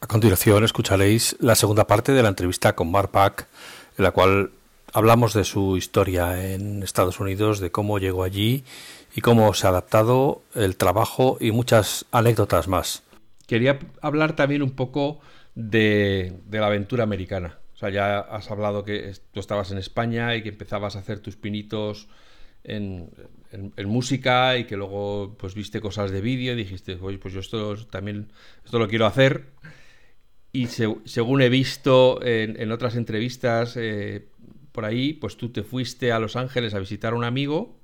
A continuación escucharéis la segunda parte de la entrevista con Mark Pack, en la cual hablamos de su historia en Estados Unidos, de cómo llegó allí y cómo se ha adaptado, el trabajo y muchas anécdotas más. Quería hablar también un poco de, la aventura americana. O sea, ya has hablado que tú estabas en España y que empezabas a hacer tus pinitos en, música y que luego pues viste cosas de vídeo y dijiste, oye, pues yo esto también esto lo quiero hacer. Y según he visto en, otras entrevistas eh, por ahí, pues tú te fuiste a Los Ángeles a visitar a un amigo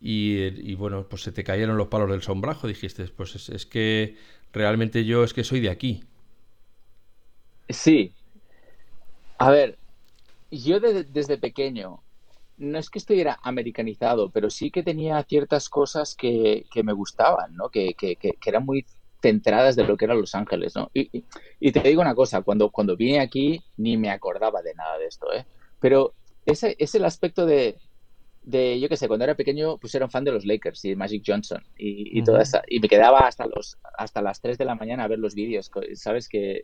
y, bueno, pues se te cayeron los palos del sombrajo. Dijiste, pues es, que realmente yo es que soy de aquí. Sí. A ver, yo desde pequeño, no es que estuviera americanizado, pero sí que tenía ciertas cosas que, me gustaban, ¿no? Que, que, que, eran muy centradas de lo que era Los Ángeles, ¿no? Y, y, te digo una cosa, cuando, cuando vine aquí ni me acordaba de nada de esto, ¿eh? Pero ese es el aspecto de, de, yo qué sé, cuando era pequeño, pues era un fan de los Lakers y Magic Johnson y, y toda esa, y me quedaba hasta los hasta las 3 de la mañana a ver los vídeos, ¿sabes? que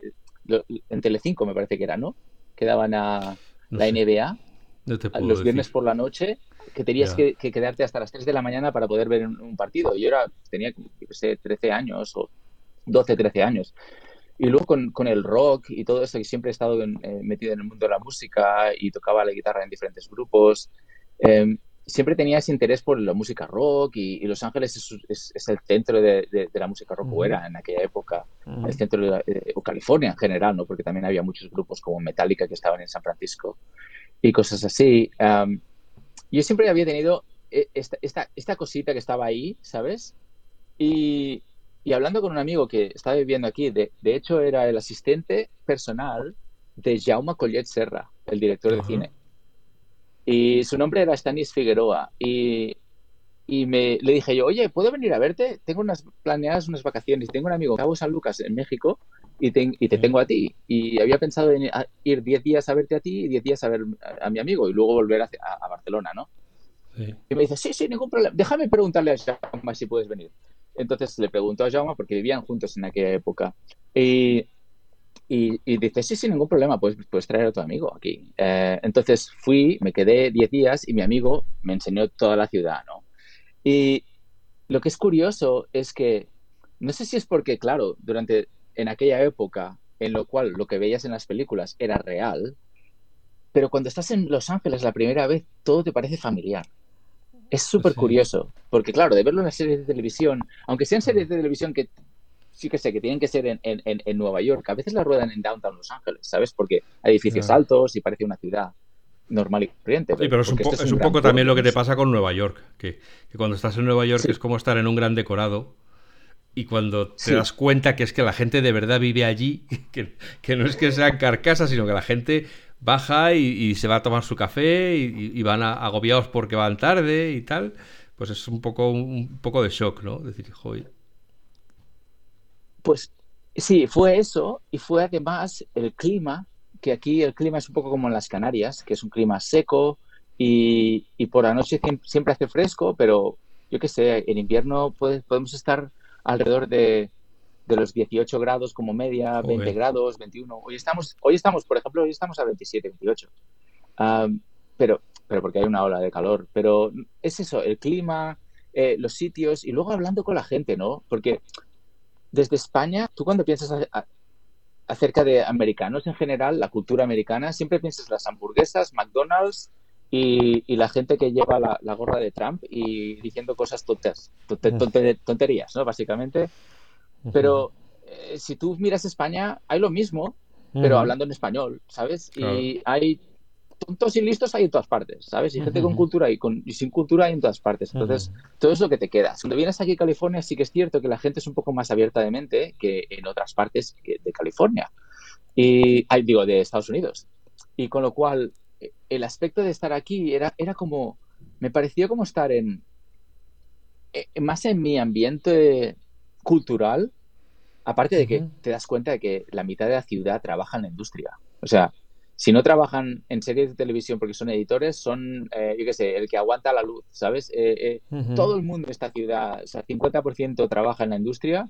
En Telecinco me parece que era, ¿no? Quedaban a la NBA los viernes por la noche, que tenías que, quedarte hasta las 3 de la mañana para poder ver un, partido. Yo era, tenía, yo sé, 13 años o 12, 13 años. Y luego con, con, el rock y todo eso, que siempre he estado eh, metido en el mundo de la música y tocaba la guitarra en diferentes grupos, eh, siempre tenía ese interés por la música rock y, Los Ángeles es, el centro de, la música rock, o era en aquella época, el centro de, eh, o California en general, ¿no? porque también había muchos grupos como Metallica que estaban en San Francisco y cosas así. yo siempre había tenido eh, esta, esta, cosita que estaba ahí, ¿sabes? Y, y, hablando con un amigo que estaba viviendo aquí, de, de hecho era el asistente personal de Jaume Collet Serra, el director de cine. Y su nombre era Stanis Figueroa. Y, y me, le dije yo, oye, ¿puedo venir a verte? Tengo unas planeadas unas vacaciones. Tengo un amigo en Cabo San Lucas, en México, y te, y te tengo a ti. Y había pensado en ir 10 días a verte a ti y 10 días a ver a, mi amigo y luego volver a, a, Barcelona, ¿no? Y me dice, sí, sí, ningún problema. Déjame preguntarle a Jaume si puedes venir. Entonces le preguntó a Jaume porque vivían juntos en aquella época. Y, y, y, dice, sí, sin ningún problema, pues puedes traer a tu amigo aquí. Eh, entonces fui, me quedé 10 días y mi amigo me enseñó toda la ciudad, ¿no? Y lo que es curioso es que, no sé si es porque, claro, durante, en aquella época, en lo cual lo que veías en las películas era real, pero cuando estás en Los Ángeles la primera vez, todo te parece familiar. Es súper curioso, porque claro, de verlo en las series de televisión, aunque sean series de televisión que sí que sé que tienen que ser en, en, en, Nueva York. A veces la ruedan en Downtown Los Ángeles, ¿sabes? Porque hay edificios altos y parece una ciudad normal y corriente. sí, pero es un, es un poco también lo que te pasa con Nueva York, que, que cuando estás en Nueva York es como estar en un gran decorado y cuando te das cuenta que es que la gente de verdad vive allí, que, que no es que sean carcasas, sino que la gente baja y, se va a tomar su café y, van agobiados porque van tarde y tal, pues es un poco, un, poco de shock, ¿no? Decir, joder. Pues sí, fue eso y fue además el clima, que aquí el clima es un poco como en las Canarias, que es un clima seco y, por la noche siempre hace fresco, pero yo qué sé, en invierno podemos estar alrededor de, los 18 grados como media, 20 grados, 21. Hoy estamos, hoy estamos, por ejemplo, hoy estamos a 27, 28. pero, pero porque hay una ola de calor. Pero es eso, el clima, eh, los sitios y luego hablando con la gente, ¿no? Porque desde España, tú cuando piensas acerca de americanos en general, la cultura americana, siempre piensas las hamburguesas, McDonald's y, la gente que lleva la, gorra de Trump y diciendo cosas tontas, tonterías, ¿no? Básicamente. Pero eh, si tú miras España, hay lo mismo, pero hablando en español, ¿sabes? Y hay tontos y listos hay en todas partes, ¿sabes? Y gente con cultura y, con, sin cultura hay en todas partes. Entonces, todo es lo que te queda. Cuando vienes aquí a California, sí que es cierto que la gente es un poco más abierta de mente que en otras partes de California. Y, digo, de Estados Unidos. Y con lo cual, el aspecto de estar aquí era, era como, me pareció como estar en, eh, más en mi ambiente cultural, aparte de que te das cuenta de que la mitad de la ciudad trabaja en la industria. O sea, si no trabajan en series de televisión porque son editores, son, eh, yo qué sé, el que aguanta la luz, ¿sabes? Eh, eh, todo el mundo en esta ciudad, o sea, 50% trabaja en la industria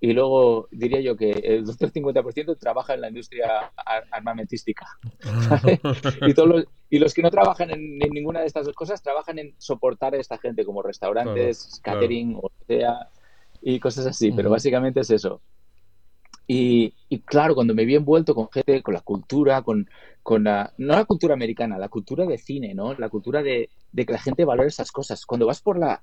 y luego diría yo que el otro 50% trabaja en la industria armamentística. y, todos los, y los que no trabajan en, ninguna de estas dos cosas trabajan en soportar a esta gente, como restaurantes, catering, o sea, y cosas así. Pero básicamente es eso. Y, y, claro, cuando me vi envuelto con gente, con la cultura, con, con la, no la cultura americana, la cultura de cine, ¿no? La cultura de, de que la gente valore esas cosas. Cuando vas por la...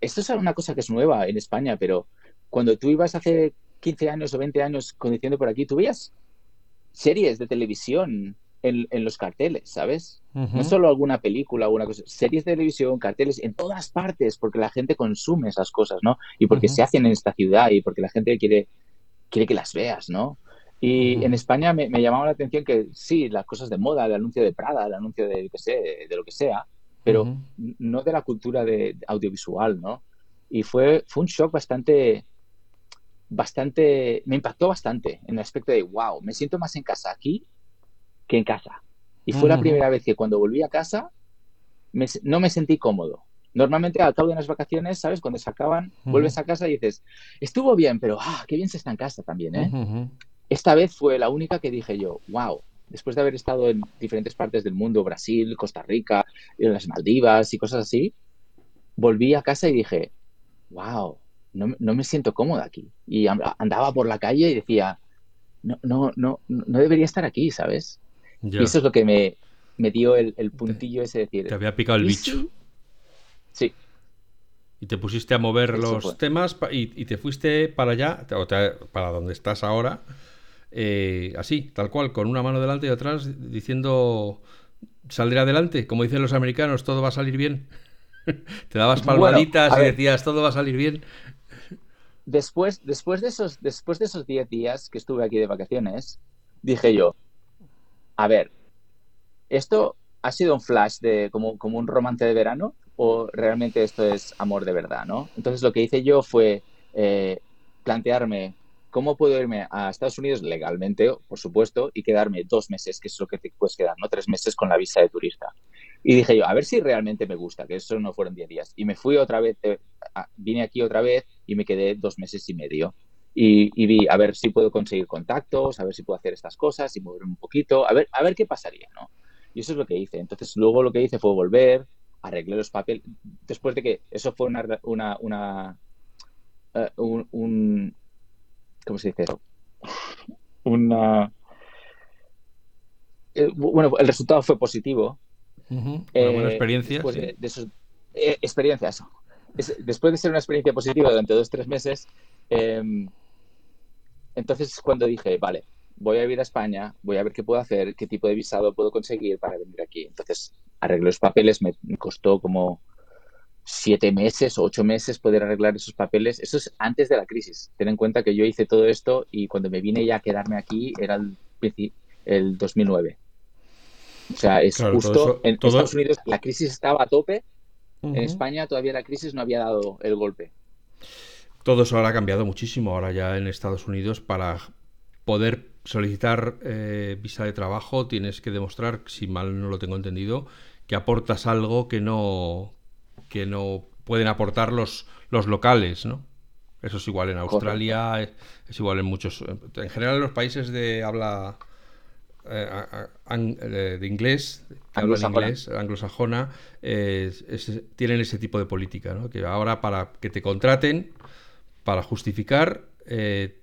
Esto es una cosa que es nueva en España, pero cuando tú ibas hace 15 años o 20 años conduciendo por aquí, tú veías series de televisión en, los carteles, ¿sabes? No solo alguna película alguna cosa, series de televisión, carteles en todas partes, porque la gente consume esas cosas, ¿no? Y porque se hacen en esta ciudad y porque la gente quiere, quiere que las veas, ¿no? Y en España me, llamaba la atención que sí, las cosas de moda, el anuncio de Prada, el anuncio de, que sé, de lo que sea, pero no de la cultura de, audiovisual, ¿no? Y fue, fue un shock bastante, bastante, me impactó bastante en el aspecto de, wow, me siento más en casa aquí que en casa. Y fue la primera vez que cuando volví a casa no me sentí cómodo. Normalmente al cabo de unas vacaciones, ¿sabes? Cuando se acaban, vuelves a casa y dices, estuvo bien, pero ah, qué bien se está en casa también, ¿eh? Esta vez fue la única que dije yo, wow, después de haber estado en diferentes partes del mundo, Brasil, Costa Rica, en las Maldivas y cosas así, volví a casa y dije, wow, no, no, me siento cómoda aquí. Y andaba por la calle y decía, no, no, no, no debería estar aquí, ¿sabes? Y eso es lo que me, me dio el, puntillo ese de decir. Te había picado el bicho. Sí. Y te pusiste a mover los temas y, te fuiste para allá, o para donde estás ahora, eh, así, tal cual, con una mano delante y atrás, diciendo, saldré adelante, como dicen los americanos, todo va a salir bien. te dabas palmaditas y decías, todo va a salir bien después, después de esos, después de esos 10 días que estuve aquí de vacaciones, dije yo, a ver, ¿esto ha sido un flash de como, como un romance de verano o realmente esto es amor de verdad, no? Entonces lo que hice yo fue eh, plantearme cómo puedo irme a Estados Unidos legalmente, por supuesto, y quedarme dos meses, que es lo que te puedes quedar, ¿no? Tres meses con la visa de turista. Y dije yo, a ver si realmente me gusta, que eso no fueron 10 días. Y me fui otra vez, eh, vine aquí otra vez y me quedé dos meses y medio. Y, vi a ver si puedo conseguir contactos, a ver si puedo hacer estas cosas y moverme un poquito, a ver, a ver qué pasaría, ¿no? Y eso es lo que hice. Entonces, luego lo que hice fue volver, arreglé los papeles. Después de que eso fue una. una, una eh, un, ¿Cómo se dice eso? Una. Eh, bueno, el resultado fue positivo, una buena eh, experiencia. de, eh, experiencia, eso. después de ser una experiencia positiva durante dos o tres meses, em, entonces cuando dije, vale, voy a ir a España, voy a ver qué puedo hacer, qué tipo de visado puedo conseguir para venir aquí. Entonces arreglé los papeles, me costó como siete meses o ocho meses poder arreglar esos papeles. Eso es antes de la crisis. Ten en cuenta que yo hice todo esto y cuando me vine ya a quedarme aquí era el, el 2009. O sea, es justo en Estados Unidos la crisis estaba a tope, en España todavía la crisis no había dado el golpe. Todo eso ahora ha cambiado muchísimo. Ahora ya en Estados Unidos para poder solicitar eh, visa de trabajo tienes que demostrar, si mal no lo tengo entendido, que aportas algo que no que no pueden aportar los, los locales, ¿no? Eso es igual en Australia, es, igual en muchos, en general en los países de habla eh, eh, de inglés, inglés, anglosajona, tienen ese tipo de política, ¿no? que ahora para que te contraten, para justificar, eh,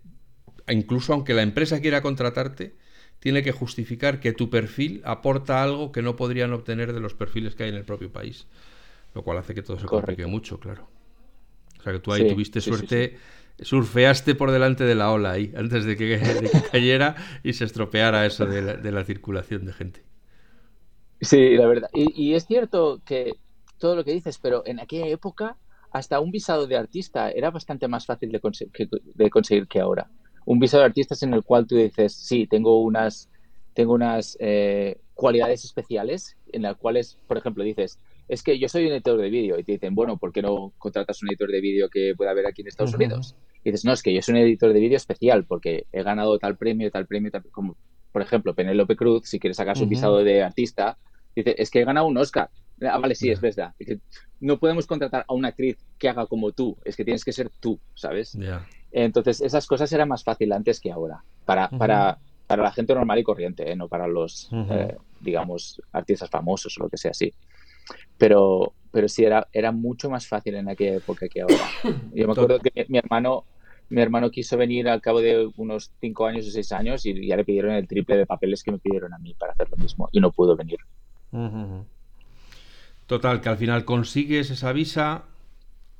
incluso aunque la empresa quiera contratarte, tiene que justificar que tu perfil aporta algo que no podrían obtener de los perfiles que hay en el propio país, lo cual hace que todo se complique mucho, claro. O sea que tú ahí tuviste suerte surfeaste por delante de la ola ahí, antes de que, cayera y se estropeara eso de la, circulación de gente. Sí, la verdad. Y, es cierto que todo lo que dices, pero en aquella época hasta un visado de artista era bastante más fácil de, conseguir que ahora. Un visado de artista es en el cual tú dices, sí, tengo unas, tengo unas eh, cualidades especiales en las cuales, por ejemplo, dices, es que yo soy un editor de vídeo y te dicen, bueno, ¿por qué no contratas un editor de vídeo que pueda haber aquí en Estados Unidos? Y dices, no, es que yo soy un editor de vídeo especial porque he ganado tal premio, tal premio, tal, como por ejemplo Penélope Cruz, si quieres sacar su visado de artista, dice, es que he ganado un Oscar. Ah, vale, sí, es verdad. no podemos contratar a una actriz que haga como tú, es que tienes que ser tú, ¿sabes? Entonces, esas cosas eran más fáciles antes que ahora, para, para, para la gente normal y corriente, ¿eh? no para los, eh, digamos, artistas famosos o lo que sea así. Pero, pero sí, era, era mucho más fácil en aquella época que ahora. Yo me acuerdo que mi, hermano mi hermano quiso venir al cabo de unos cinco años o seis años y ya le pidieron el triple de papeles que me pidieron a mí para hacer lo mismo y no pudo venir. Total, que al final consigues esa visa,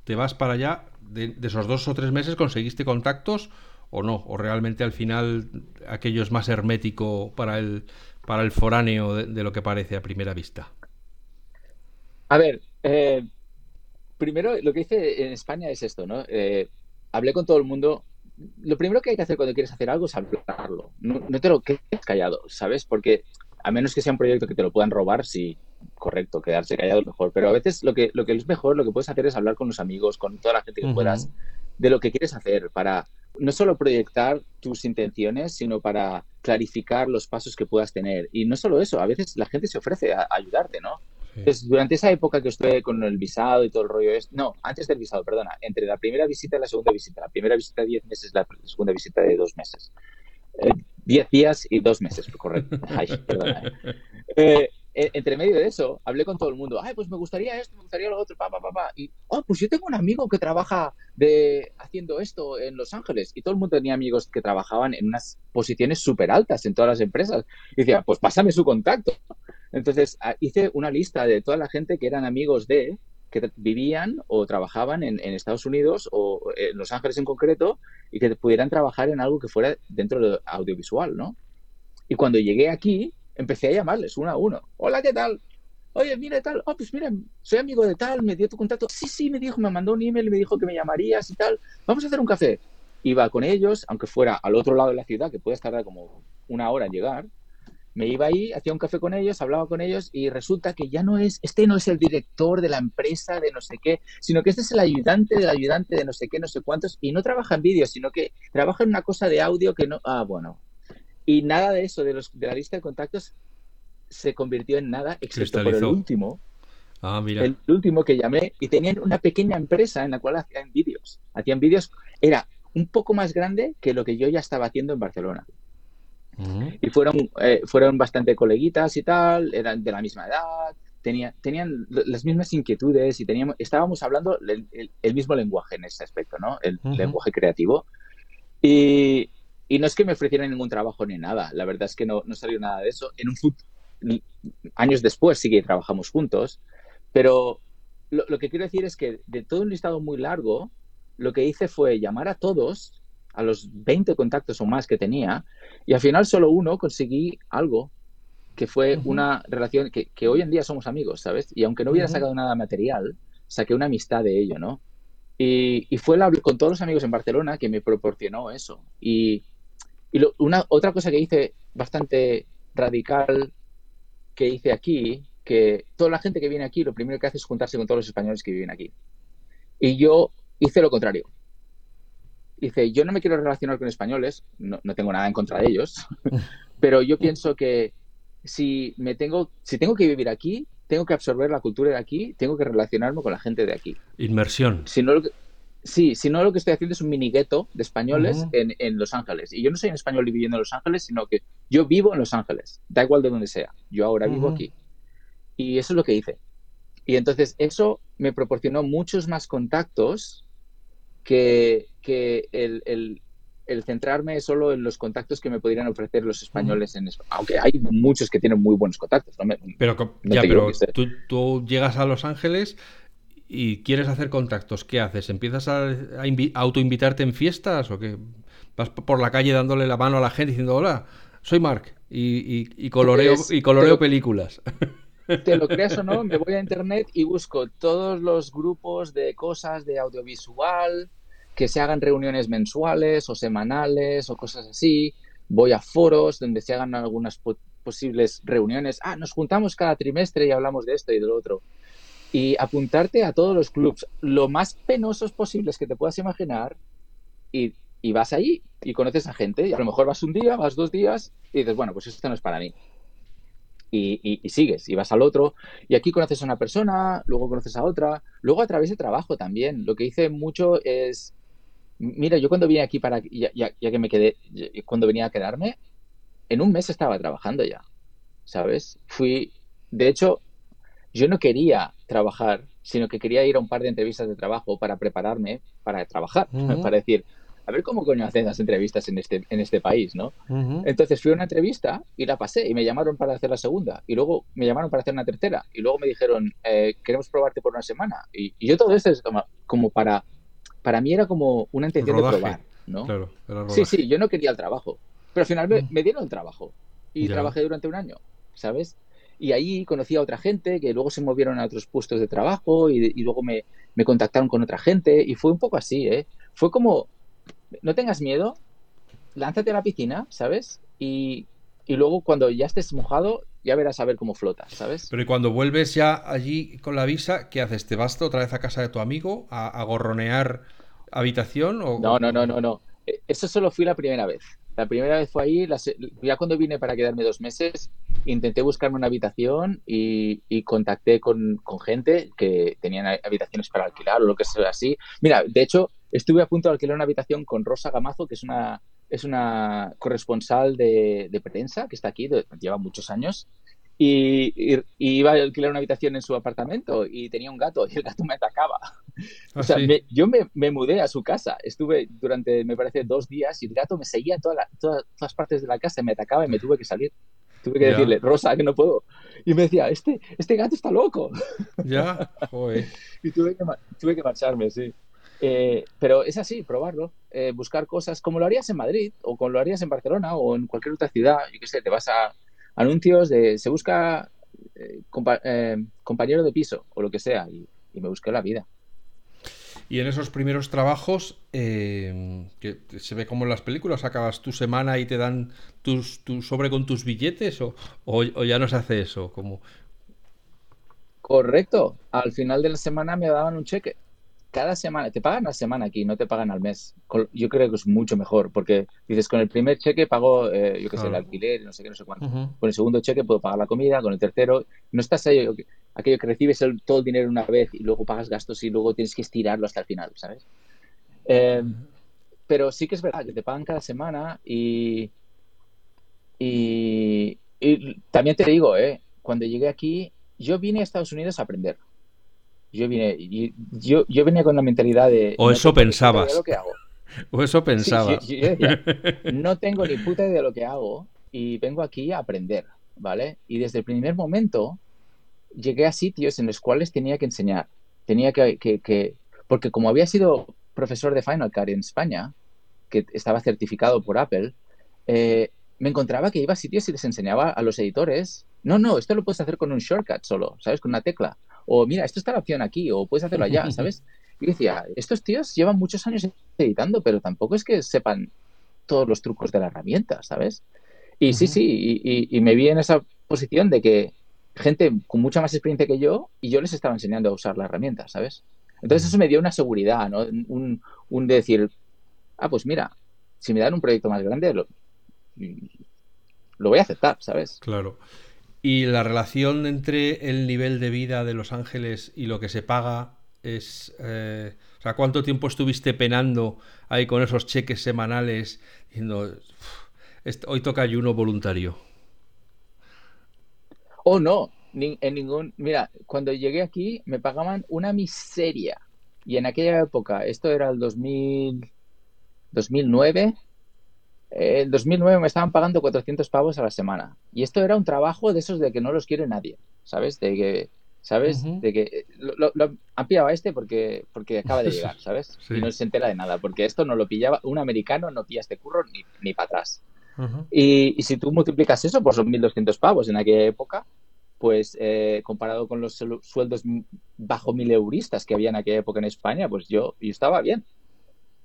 te vas para allá, de, esos dos o tres meses conseguiste contactos o no, o realmente al final aquello es más hermético para el, para el foráneo de, lo que parece a primera vista. A ver, eh, primero lo que hice en España es esto, ¿no? Eh, hablé con todo el mundo. Lo primero que hay que hacer cuando quieres hacer algo es hablarlo. No, no te lo quedes callado, ¿sabes? Porque a menos que sea un proyecto que te lo puedan robar, sí, correcto, quedarse callado es mejor. Pero a veces lo que, lo que es mejor, lo que puedes hacer es hablar con los amigos, con toda la gente que puedas, de lo que quieres hacer para no solo proyectar tus intenciones, sino para clarificar los pasos que puedas tener. Y no solo eso, a veces la gente se ofrece a, ayudarte, ¿no? Entonces, durante esa época que estuve con el visado y todo el rollo, es, no, antes del visado, perdona, entre la primera visita y la segunda visita, la primera visita de 10 meses, la segunda visita de 2 meses. 10 eh, días y 2 meses, correcto. Ay, perdona. Eh, eh, entre medio de eso, hablé con todo el mundo. Ay, pues me gustaría esto, me gustaría lo otro, pa, pa, pa, pa. Y, oh, pues yo tengo un amigo que trabaja de, haciendo esto en Los Ángeles. Y todo el mundo tenía amigos que trabajaban en unas posiciones súper altas en todas las empresas. Y decía, pues pásame su contacto. Entonces, ah, hice una lista de toda la gente que eran amigos de, que vivían o trabajaban en, en, Estados Unidos o en Los Ángeles en concreto y que pudieran trabajar en algo que fuera dentro de audiovisual, ¿no? Y cuando llegué aquí, empecé a llamarles uno a uno. Hola, ¿qué tal? Oye, mira, tal. Oh, pues mira, soy amigo de tal, me dio tu contacto. Sí, sí, me dijo, me mandó un email me dijo que me llamarías y tal. Vamos a hacer un café. Iba con ellos, aunque fuera al otro lado de la ciudad, que puede tardar como una hora en llegar. Me iba ahí, hacía un café con ellos, hablaba con ellos y resulta que ya no es, este no es el director de la empresa de no sé qué, sino que este es el ayudante del ayudante de no sé qué, no sé cuántos, y no trabaja en vídeo, sino que trabaja en una cosa de audio que no, ah, bueno, y nada de eso, de, los, de la lista de contactos, se convirtió en nada, excepto por el último. Ah, mira. El último que llamé y tenían una pequeña empresa en la cual hacían vídeos. Hacían vídeos, era un poco más grande que lo que yo ya estaba haciendo en Barcelona. Y fueron, eh, fueron bastante coleguitas y tal, eran de la misma edad, tenía, tenían las mismas inquietudes y teníamos, estábamos hablando el, mismo lenguaje en ese aspecto, ¿no? El lenguaje creativo. Y, y no es que me ofrecieran ningún trabajo ni nada, la verdad es que no, no salió nada de eso. En un años después sí que trabajamos juntos, pero lo, que quiero decir es que de todo un listado muy largo, lo que hice fue llamar a todos, a los 20 contactos o más que tenía, y al final solo uno conseguí algo, que fue una relación que, que, hoy en día somos amigos, ¿sabes? Y aunque no hubiera sacado nada material, saqué una amistad de ello, ¿no? Y, y fue la, con todos los amigos en Barcelona que me proporcionó eso. Y, y una, otra cosa que hice bastante radical que hice aquí, que toda la gente que viene aquí lo primero que hace es juntarse con todos los españoles que viven aquí. Y yo hice lo contrario. Dice, yo no me quiero relacionar con españoles, no, no tengo nada en contra de ellos, pero yo pienso que si me tengo, si tengo que vivir aquí, tengo que absorber la cultura de aquí, tengo que relacionarme con la gente de aquí. Inmersión. Si no, Sí, si no lo que estoy haciendo es un mini gueto de españoles en, en, Los Ángeles. Y yo no soy un español viviendo en Los Ángeles, sino que yo vivo en Los Ángeles, da igual de donde sea. Yo ahora vivo aquí. Y eso es lo que hice. Y entonces eso me proporcionó muchos más contactos que, que el, el, el, centrarme solo en los contactos que me podrían ofrecer los españoles en Aunque hay muchos que tienen muy buenos contactos. pero, ya, pero tú, tú, llegas a Los Ángeles y quieres hacer contactos, ¿qué haces? ¿Empiezas a, a autoinvitarte en fiestas o qué? ¿Vas por la calle dándole la mano a la gente diciendo hola, soy Mark y, y, coloreo, y coloreo películas? Te lo creas o no, me voy a internet y busco todos los grupos de cosas de audiovisual, que se hagan reuniones mensuales o semanales o cosas así. Voy a foros donde se hagan algunas posibles reuniones. Ah, nos juntamos cada trimestre y hablamos de esto y de lo otro y apuntarte a todos los clubs lo más penosos posibles que te puedas imaginar y, vas ahí y conoces a gente y a lo mejor vas un día, vas dos días y dices, bueno, pues esto no es para mí. Y, sigues y vas al otro y aquí conoces a una persona, luego conoces a otra, luego a través de trabajo también. Lo que hice mucho es Mira, yo cuando vine aquí para, ya, ya, que me quedé, cuando venía a quedarme, en un mes estaba trabajando ya, ¿sabes? Fui, de hecho, yo no quería trabajar, sino que quería ir a un par de entrevistas de trabajo para prepararme para trabajar, para decir, a ver cómo coño hacen las entrevistas en este, en este país, ¿no? Entonces fui a una entrevista y la pasé y me llamaron para hacer la segunda y luego me llamaron para hacer una tercera y luego me dijeron, eh, queremos probarte por una semana. Y, yo todo esto es como, para, para mí era como una intención de probar, ¿no? Claro, sí, sí, yo no quería el trabajo, pero al final me, dieron el trabajo y trabajé durante un año, ¿sabes? Y ahí conocí a otra gente que luego se movieron a otros puestos de trabajo y, y luego me, me contactaron con otra gente y fue un poco así, ¿eh? Fue como no tengas miedo, lánzate a la piscina, ¿sabes? Y, luego cuando ya estés mojado, ya verás a ver cómo flotas, ¿sabes? Pero y cuando vuelves ya allí con la visa, ¿qué haces? ¿Te vas otra vez a casa de tu amigo a, gorronear habitación? O... No, no, no, no, no. E, eso solo fui la primera vez. La primera vez fue ahí, ya cuando vine para quedarme dos meses, intenté buscarme una habitación y, contacté con, con, gente que tenían habitaciones para alquilar o lo que sea así. Mira, de hecho, Estuve a punto de alquilar una habitación con Rosa Gamazo, que es una, es una corresponsal de, de prensa que está aquí, lleva muchos años. Y, iba a alquilar una habitación en su apartamento y tenía un gato y el gato me atacaba. o sea, ah, yo me, mudé a su casa. Estuve durante, me parece, dos días y el gato me seguía toda todas las partes de la casa, me atacaba y me tuve que salir. Tuve que decirle, Rosa, que no puedo. Y me decía, este, este gato está loco. Ya, joder. y tuve que, tuve que marcharme, sí. Eh, pero es así, probarlo, eh, buscar cosas como lo harías en Madrid o como lo harías en Barcelona o en cualquier otra ciudad. Yo qué sé, te vas a anuncios de se busca eh, compañero de piso o lo que sea y, me busqué la vida. Y en esos primeros trabajos, que se ve como en las películas, acabas tu semana y te dan tus, tu sobre con tus billetes o, o, ya no se hace eso. Como... Correcto. Al final de la semana me daban un cheque cada semana, te pagan la semana aquí, no te pagan al mes. Yo creo que es mucho mejor, porque dices, con el primer cheque pago, eh, yo qué sé, el alquiler, no sé qué, no sé cuánto. Con el segundo cheque puedo pagar la comida, con el tercero, no estás ahí, aquello que recibes todo el dinero una vez y luego pagas gastos y luego tienes que estirarlo hasta el final, ¿sabes? Em, pero sí que es verdad que te pagan cada semana y, y, y también te digo, eh, cuando llegué aquí, yo vine a Estados Unidos a aprender yo vine, yo, yo venía con la mentalidad de... O eso pensabas. O eso pensabas. no tengo ni puta idea de lo que hago y vengo aquí a aprender, ¿vale? Y desde el primer momento llegué a sitios en los cuales tenía que enseñar. Tenía que, que, porque como había sido profesor de Final Cut en España, que estaba certificado por Apple, eh, me encontraba que iba a sitios y les enseñaba a los editores, no, no, esto lo puedes hacer con un shortcut solo, ¿sabes? Con una tecla o mira, esto está la opción aquí, o puedes hacerlo allá, ¿sabes? Y decía, estos tíos llevan muchos años editando, pero tampoco es que sepan todos los trucos de la herramienta, ¿sabes? Y sí, sí, y, me vi en esa posición de que gente con mucha más experiencia que yo y yo les estaba enseñando a usar la herramienta, ¿sabes? Entonces eso me dio una seguridad, ¿no? Un, un de decir, ah, pues mira, si me dan un proyecto más grande, lo, lo voy a aceptar, ¿sabes? Claro. Y la relación entre el nivel de vida de Los Ángeles y lo que se paga es... Eh, o sea, ¿cuánto tiempo estuviste penando ahí con esos cheques semanales diciendo, hoy toca ayuno voluntario? Oh, no, en ningún... Mira, cuando llegué aquí me pagaban una miseria. Y en aquella época, esto era el 2000, 2009, en 2009 me estaban pagando 400 pavos a la semana. Y esto era un trabajo de esos de que no los quiere nadie, ¿sabes? De que, ¿sabes? De que lo, han pillado a este porque, porque acaba de llegar, ¿sabes? Y no se entera de nada, porque esto no lo pillaba, un americano no pilla este curro ni, ni para atrás. y, si tú multiplicas eso, pues son 1.200 pavos en aquella época, pues eh, comparado con los sueldos bajo mil euristas que había en aquella época en España, pues yo, yo estaba bien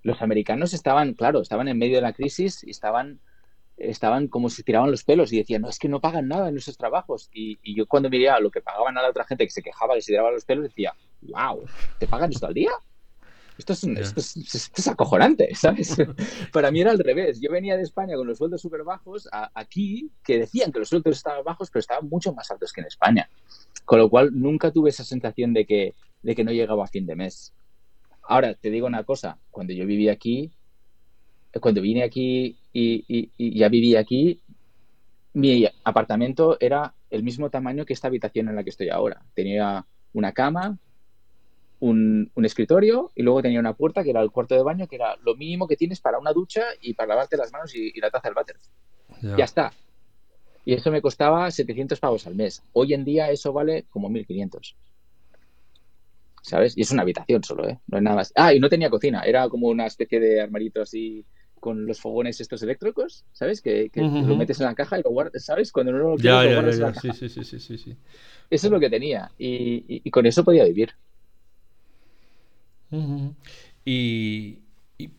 los americanos estaban, claro, estaban en medio de la crisis y estaban, estaban como si tiraban los pelos y decían, no, es que no pagan nada en esos trabajos. Y, yo cuando miraba lo que pagaban a la otra gente que se quejaba, les tiraba los pelos, decía, wow, ¿te pagan esto al día? Esto es, esto, es, acojonante, ¿sabes? Para mí era al revés. Yo venía de España con los sueldos súper bajos, aquí, que decían que los sueldos estaban bajos, pero estaban mucho más altos que en España. Con lo cual nunca tuve esa sensación de que, de que no llegaba a fin de mes. Ahora, te digo una cosa, cuando yo vivía aquí, cuando vine aquí y, ya vivía aquí, mi apartamento era el mismo tamaño que esta habitación en la que estoy ahora. Tenía una cama, un, escritorio y luego tenía una puerta que era el cuarto de baño, que era lo mínimo que tienes para una ducha y para lavarte las manos y, la taza del váter. Ya está. Y eso me costaba 700 pavos al mes. Hoy en día eso vale como 1500. ¿Sabes? Y es una habitación solo, ¿eh? No es nada más. Ah, y no tenía cocina. Era como una especie de armarito así con los fogones estos eléctricos, ¿sabes? Que, lo metes en la caja y lo guardas, ¿sabes? Cuando no lo quieres, lo guardas en la caja. Sí, sí, sí, sí, sí. Eso es lo que tenía. Y, con eso podía vivir. y, y,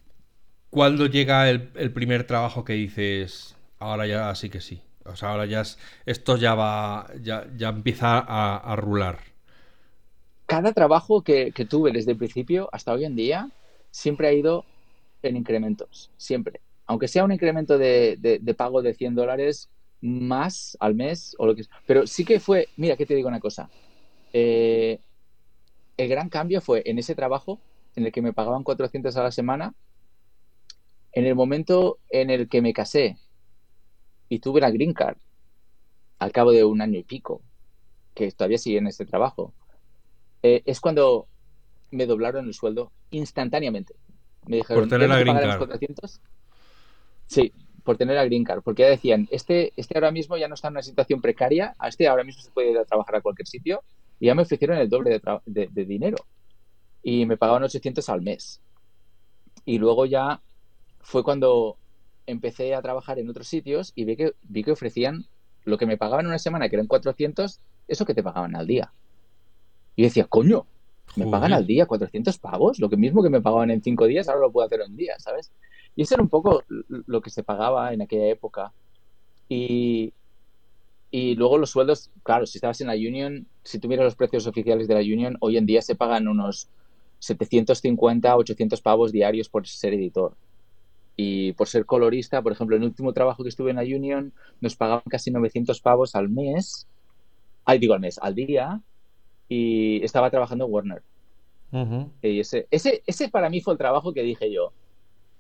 cuándo llega el, primer trabajo que dices, ahora ya sí que sí? O sea, ahora ya esto ya va, ya, ya empieza a, rular. Cada trabajo que, tuve desde el principio hasta hoy en día siempre ha ido en incrementos, siempre. Aunque sea un incremento de, pago de 100 dólares más al mes o lo que Pero sí que fue, mira, que te digo una cosa. Eh, el gran cambio fue en ese trabajo en el que me pagaban 400 a la semana, en el momento en el que me casé y tuve la green card al cabo de un año y pico, que todavía sigue en este trabajo, eh, es cuando me doblaron el sueldo instantáneamente. Me dijeron, por tener la green card. 400? Sí, por tener la green card, porque ya decían, este, este ahora mismo ya no está en una situación precaria, a este ahora mismo se puede ir a trabajar a cualquier sitio, y ya me ofrecieron el doble de, de dinero. Y me pagaban 800 al mes. Y luego ya fue cuando empecé a trabajar en otros sitios y vi que, vi que ofrecían lo que me pagaban una semana, que eran 400, eso que te pagaban al día. Y decía, coño, me pagan al día 400 pavos, lo que mismo que me pagaban en cinco días, ahora lo puedo hacer en un día, ¿sabes? Y eso era un poco lo que se pagaba en aquella época. Y, y luego los sueldos, claro, si estabas en la Union, si tuvieras los precios oficiales de la Union, hoy en día se pagan unos 750, 800 pavos diarios por ser editor. Y por ser colorista, por ejemplo, en el último trabajo que estuve en la Union, nos pagaban casi 900 pavos al mes, ay, digo al mes, al día, y estaba trabajando en Warner. Y ese, ese, ese para mí fue el trabajo que dije yo.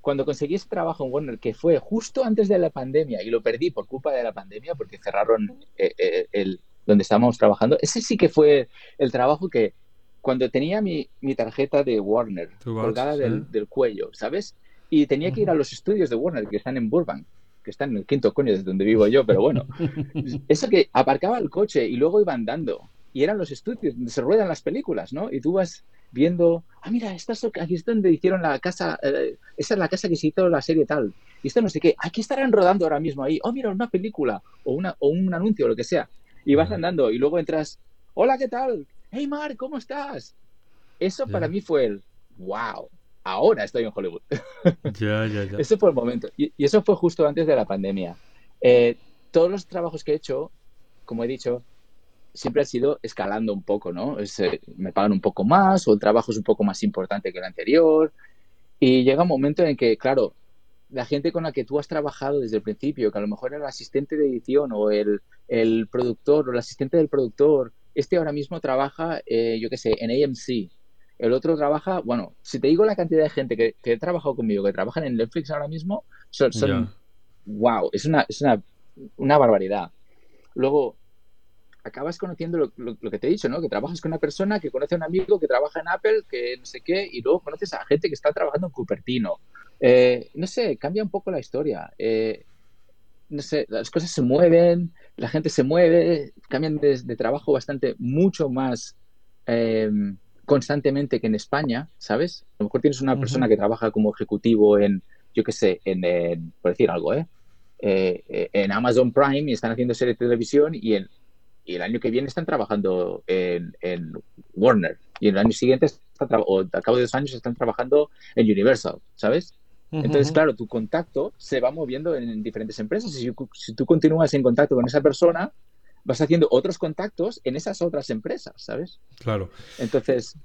Cuando conseguí ese trabajo en Warner, que fue justo antes de la pandemia, y lo perdí por culpa de la pandemia, porque cerraron eh, eh, el, donde estábamos trabajando, ese sí que fue el trabajo que, cuando tenía mi, mi tarjeta de Warner colgada del, del, cuello, ¿sabes? Y tenía que ir a los estudios de Warner, que están en Burbank, que están en el quinto coño desde donde vivo yo, pero bueno. Eso que aparcaba el coche y luego iba andando. Y eran los estudios donde se ruedan las películas, ¿no? Y tú vas viendo, ah, mira, esta aquí es donde hicieron la casa, eh, esa es la casa que se hizo la serie tal. Y esto no sé qué, aquí estarán rodando ahora mismo ahí. Oh, mira, una película o, una, o un anuncio o lo que sea. Y vas andando y luego entras, hola, ¿qué tal? Hey, Mark, ¿cómo estás? Eso para mí fue el, wow, ahora estoy en Hollywood. Ya, ya, ya. Ese fue el momento. Y, eso fue justo antes de la pandemia. Eh, todos los trabajos que he hecho, como he dicho, siempre han sido escalando un poco, ¿no? Eh, me pagan un poco más o el trabajo es un poco más importante que el anterior. Y llega un momento en que, claro, la gente con la que tú has trabajado desde el principio, que a lo mejor era el asistente de edición o el, el productor o el asistente del productor, este ahora mismo trabaja, eh, yo qué sé, en AMC, el otro trabaja, bueno, si te digo la cantidad de gente que, que he trabajado conmigo, que trabajan en Netflix ahora mismo, son, wow, es, una, es una, una, barbaridad. Luego, acabas conociendo lo, que te he dicho, ¿no? Que trabajas con una persona que conoce a un amigo que trabaja en Apple, que no sé qué, y luego conoces a gente que está trabajando en Cupertino. Eh, no sé, cambia un poco la historia. Eh, no sé, las cosas se mueven, la gente se mueve, cambian de, de trabajo bastante, mucho más eh, constantemente que en España, ¿sabes? A lo mejor tienes una persona que trabaja como ejecutivo en, yo qué sé, en, por decir algo, ¿eh? ¿eh? en Amazon Prime y están haciendo serie de televisión y, en, y el año que viene están trabajando en, Warner y el año siguiente, o al cabo de dos años, están trabajando en Universal, ¿sabes? Entonces, claro, tu contacto se va moviendo en diferentes empresas y si, si tú continúas en contacto con esa persona, vas haciendo otros contactos en esas otras empresas, ¿sabes? Claro. Entonces.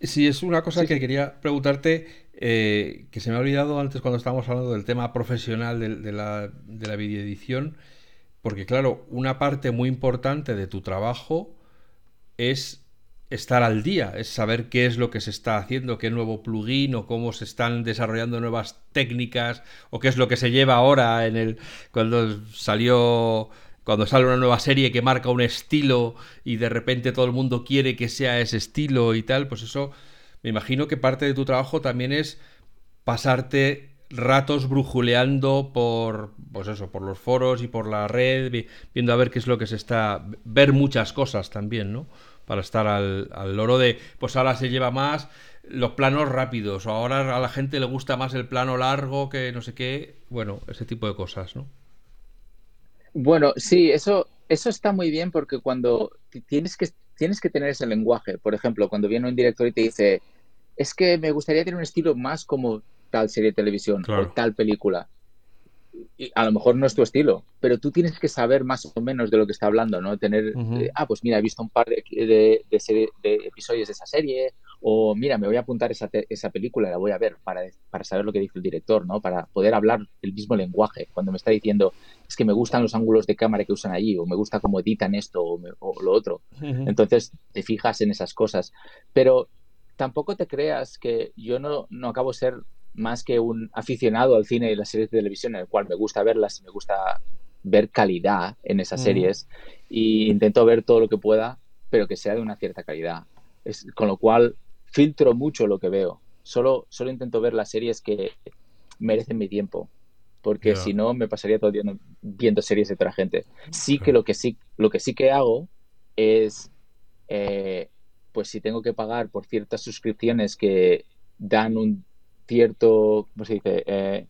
Sí, es una cosa que quería preguntarte, eh, que se me ha olvidado antes cuando estábamos hablando del tema profesional de, la, de la videoedición, porque claro, una parte muy importante de tu trabajo es estar al día, es saber qué es lo que se está haciendo, qué nuevo plugin o cómo se están desarrollando nuevas técnicas o qué es lo que se lleva ahora en el cuando salió cuando sale una nueva serie que marca un estilo y de repente todo el mundo quiere que sea ese estilo y tal, pues eso me imagino que parte de tu trabajo también es pasarte ratos brujuleando por pues eso, por los foros y por la red, viendo a ver qué es lo que se está ver muchas cosas también, ¿no? para estar al, al loro de, pues ahora se lleva más los planos rápidos, o ahora a la gente le gusta más el plano largo que no sé qué, bueno, ese tipo de cosas, ¿no? Bueno, sí, eso, eso está muy bien porque cuando tienes que, tienes que tener ese lenguaje, por ejemplo, cuando viene un director y te dice, es que me gustaría tener un estilo más como tal serie de televisión o tal película a lo mejor no es tu estilo, pero tú tienes que saber más o menos de lo que está hablando, ¿no? Tener, eh, ah, pues mira, he visto un par de, de, de, episodios de esa serie, o mira, me voy a apuntar esa, esa película y la voy a ver para, para saber lo que dice el director, ¿no? Para poder hablar el mismo lenguaje. Cuando me está diciendo, es que me gustan los ángulos de cámara que usan allí, o me gusta cómo editan esto o, o lo otro. Entonces, te fijas en esas cosas. Pero tampoco te creas que yo no, no acabo de ser más que un aficionado al cine y las series de televisión, en el cual me gusta verlas y me gusta ver calidad en esas series y intento ver todo lo que pueda, pero que sea de una cierta calidad. Es, con lo cual filtro mucho lo que veo. Solo, solo intento ver las series que merecen mi tiempo, porque si no me pasaría todo el día viendo series de otra gente. Sí que lo que sí, lo que sí que hago es, eh, pues si tengo que pagar por ciertas suscripciones que dan un cierto, ¿cómo se dice? Eh,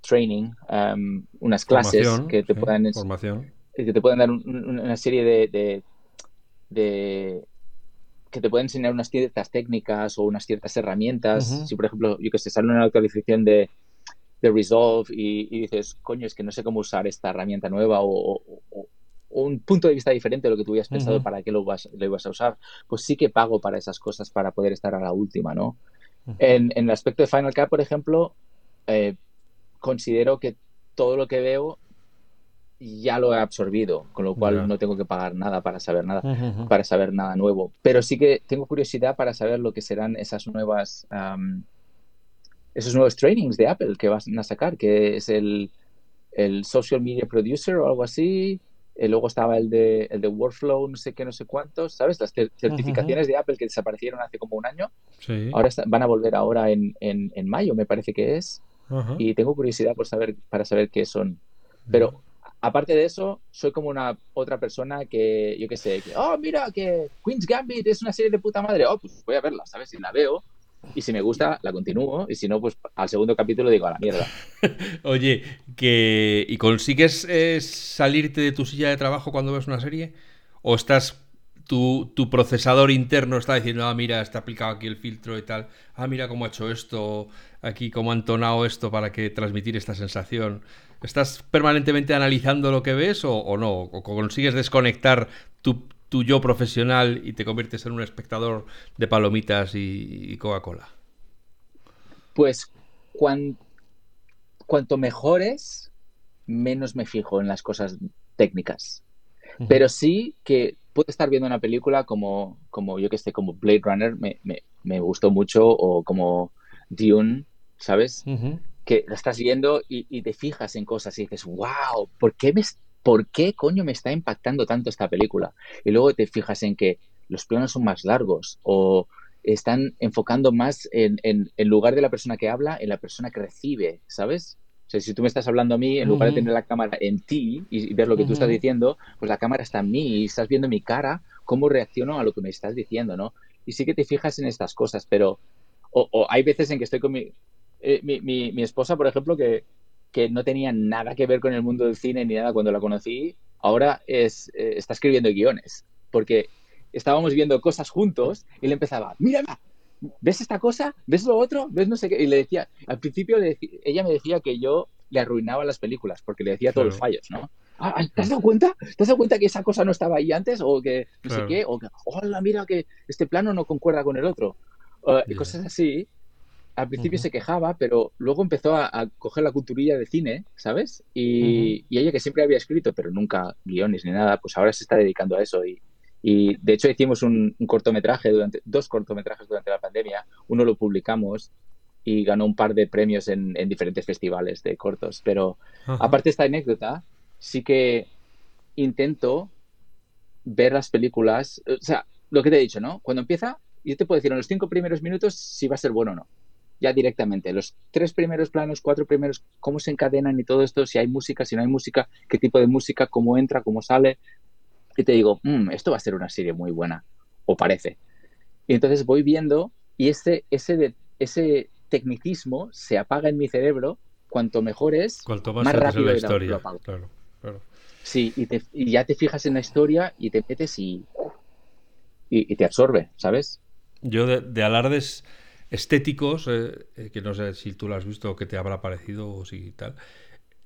training, um, unas clases que te puedan que te pueden dar una serie de, de, que te pueden enseñar unas ciertas técnicas o unas ciertas herramientas. Si por ejemplo, yo que sé, sale una actualización de, de Resolve y, dices, coño, es que no sé cómo usar esta herramienta nueva o, un punto de vista diferente de lo que tú habías pensado para qué lo vas, lo ibas a usar, pues sí que pago para esas cosas para poder estar a la última, ¿no? En, el aspecto de Final Cut, por ejemplo, eh, considero que todo lo que veo ya lo he absorbido, con lo cual no tengo que pagar nada para saber nada, para saber nada nuevo. Pero sí que tengo curiosidad para saber lo que serán esas nuevas, esos nuevos trainings de Apple que van a sacar, que es el, el Social Media Producer o algo así, y luego estaba el de, el de Workflow, no sé qué, no sé cuántos, ¿sabes? Las certificaciones de Apple que desaparecieron hace como un año. Ahora van a volver ahora en, en, en, mayo, me parece que es. Y tengo curiosidad por saber, para saber qué son. Pero aparte de eso, soy como una otra persona que, yo qué sé, que, oh, mira, que Queen's Gambit es una serie de puta madre. Oh, pues voy a verla, ¿sabes? Si la veo, y si me gusta, la continúo. Y si no, pues al segundo capítulo digo a la mierda. Oye, que ¿y consigues eh, salirte de tu silla de trabajo cuando ves una serie? ¿O estás tu, tu, procesador interno está diciendo, ah, mira, está aplicado aquí el filtro y tal, ah, mira cómo ha hecho esto, aquí cómo ha entonado esto para que transmitir esta sensación. ¿Estás permanentemente analizando lo que ves o, o no? ¿O consigues desconectar tu, tu yo profesional y te conviertes en un espectador de palomitas y, Coca-Cola? Pues cuanto mejores, menos me fijo en las cosas técnicas. Pero sí que puedo estar viendo una película como, como yo que sé, como Blade Runner, me, gustó mucho, o como Dune, ¿sabes? Que la estás viendo y, y, te fijas en cosas y dices, wow, ¿por qué me, ¿por qué coño me está impactando tanto esta película? Y luego te fijas en que los planos son más largos o están enfocando más en, en, lugar de la persona que habla, en la persona que recibe, ¿sabes? O sea, si tú me estás hablando a mí, en lugar de tener la cámara en ti y ver lo que tú estás diciendo, pues la cámara está en mí y estás viendo mi cara, cómo reacciono a lo que me estás diciendo, ¿no? Y sí que te fijas en estas cosas, pero o, hay veces en que estoy con mi, eh, mi, mi, mi, esposa, por ejemplo, que, que no tenía nada que ver con el mundo del cine ni nada cuando la conocí, ahora es, eh, está escribiendo guiones, porque estábamos viendo cosas juntos y le empezaba, mira, ¿ves esta cosa? ¿Ves lo otro? ¿Ves no sé qué? Y le decía, al principio ella me decía que yo le arruinaba las películas porque le decía todos los fallos, ¿no? Ah, ah, ¿Te has dado cuenta? ¿Te has dado cuenta que esa cosa no estaba ahí antes? O que no sé qué, o que, hola, mira que este plano no concuerda con el otro. Uh, y cosas así al principio se quejaba, pero luego empezó a, coger la culturilla de cine, ¿sabes? Y, ella que siempre había escrito, pero nunca guiones ni nada, pues ahora se está dedicando a eso y, Y de hecho hicimos un, cortometraje durante, dos cortometrajes durante la pandemia. Uno lo publicamos y ganó un par de premios en, diferentes festivales de cortos. Pero aparte de esta anécdota, sí que intento ver las películas. O sea, lo que te he dicho, ¿no? Cuando empieza, yo te puedo decir en los cinco primeros minutos si va a ser bueno o no. Ya directamente. Los tres primeros planos, cuatro primeros, cómo se encadenan y todo esto, si hay música, si no hay música, qué tipo de música, cómo entra, cómo sale y te digo, mm, esto va a ser una serie muy buena, o parece. Y entonces voy viendo y ese, ese, ese tecnicismo se apaga en mi cerebro cuanto mejor es, más, rápido la historia. Claro, claro. Sí, y, ya te fijas en la historia y te metes y, y, te absorbe, ¿sabes? Yo de, alardes estéticos, eh, eh, que no sé si tú lo has visto o que te habrá parecido o si tal.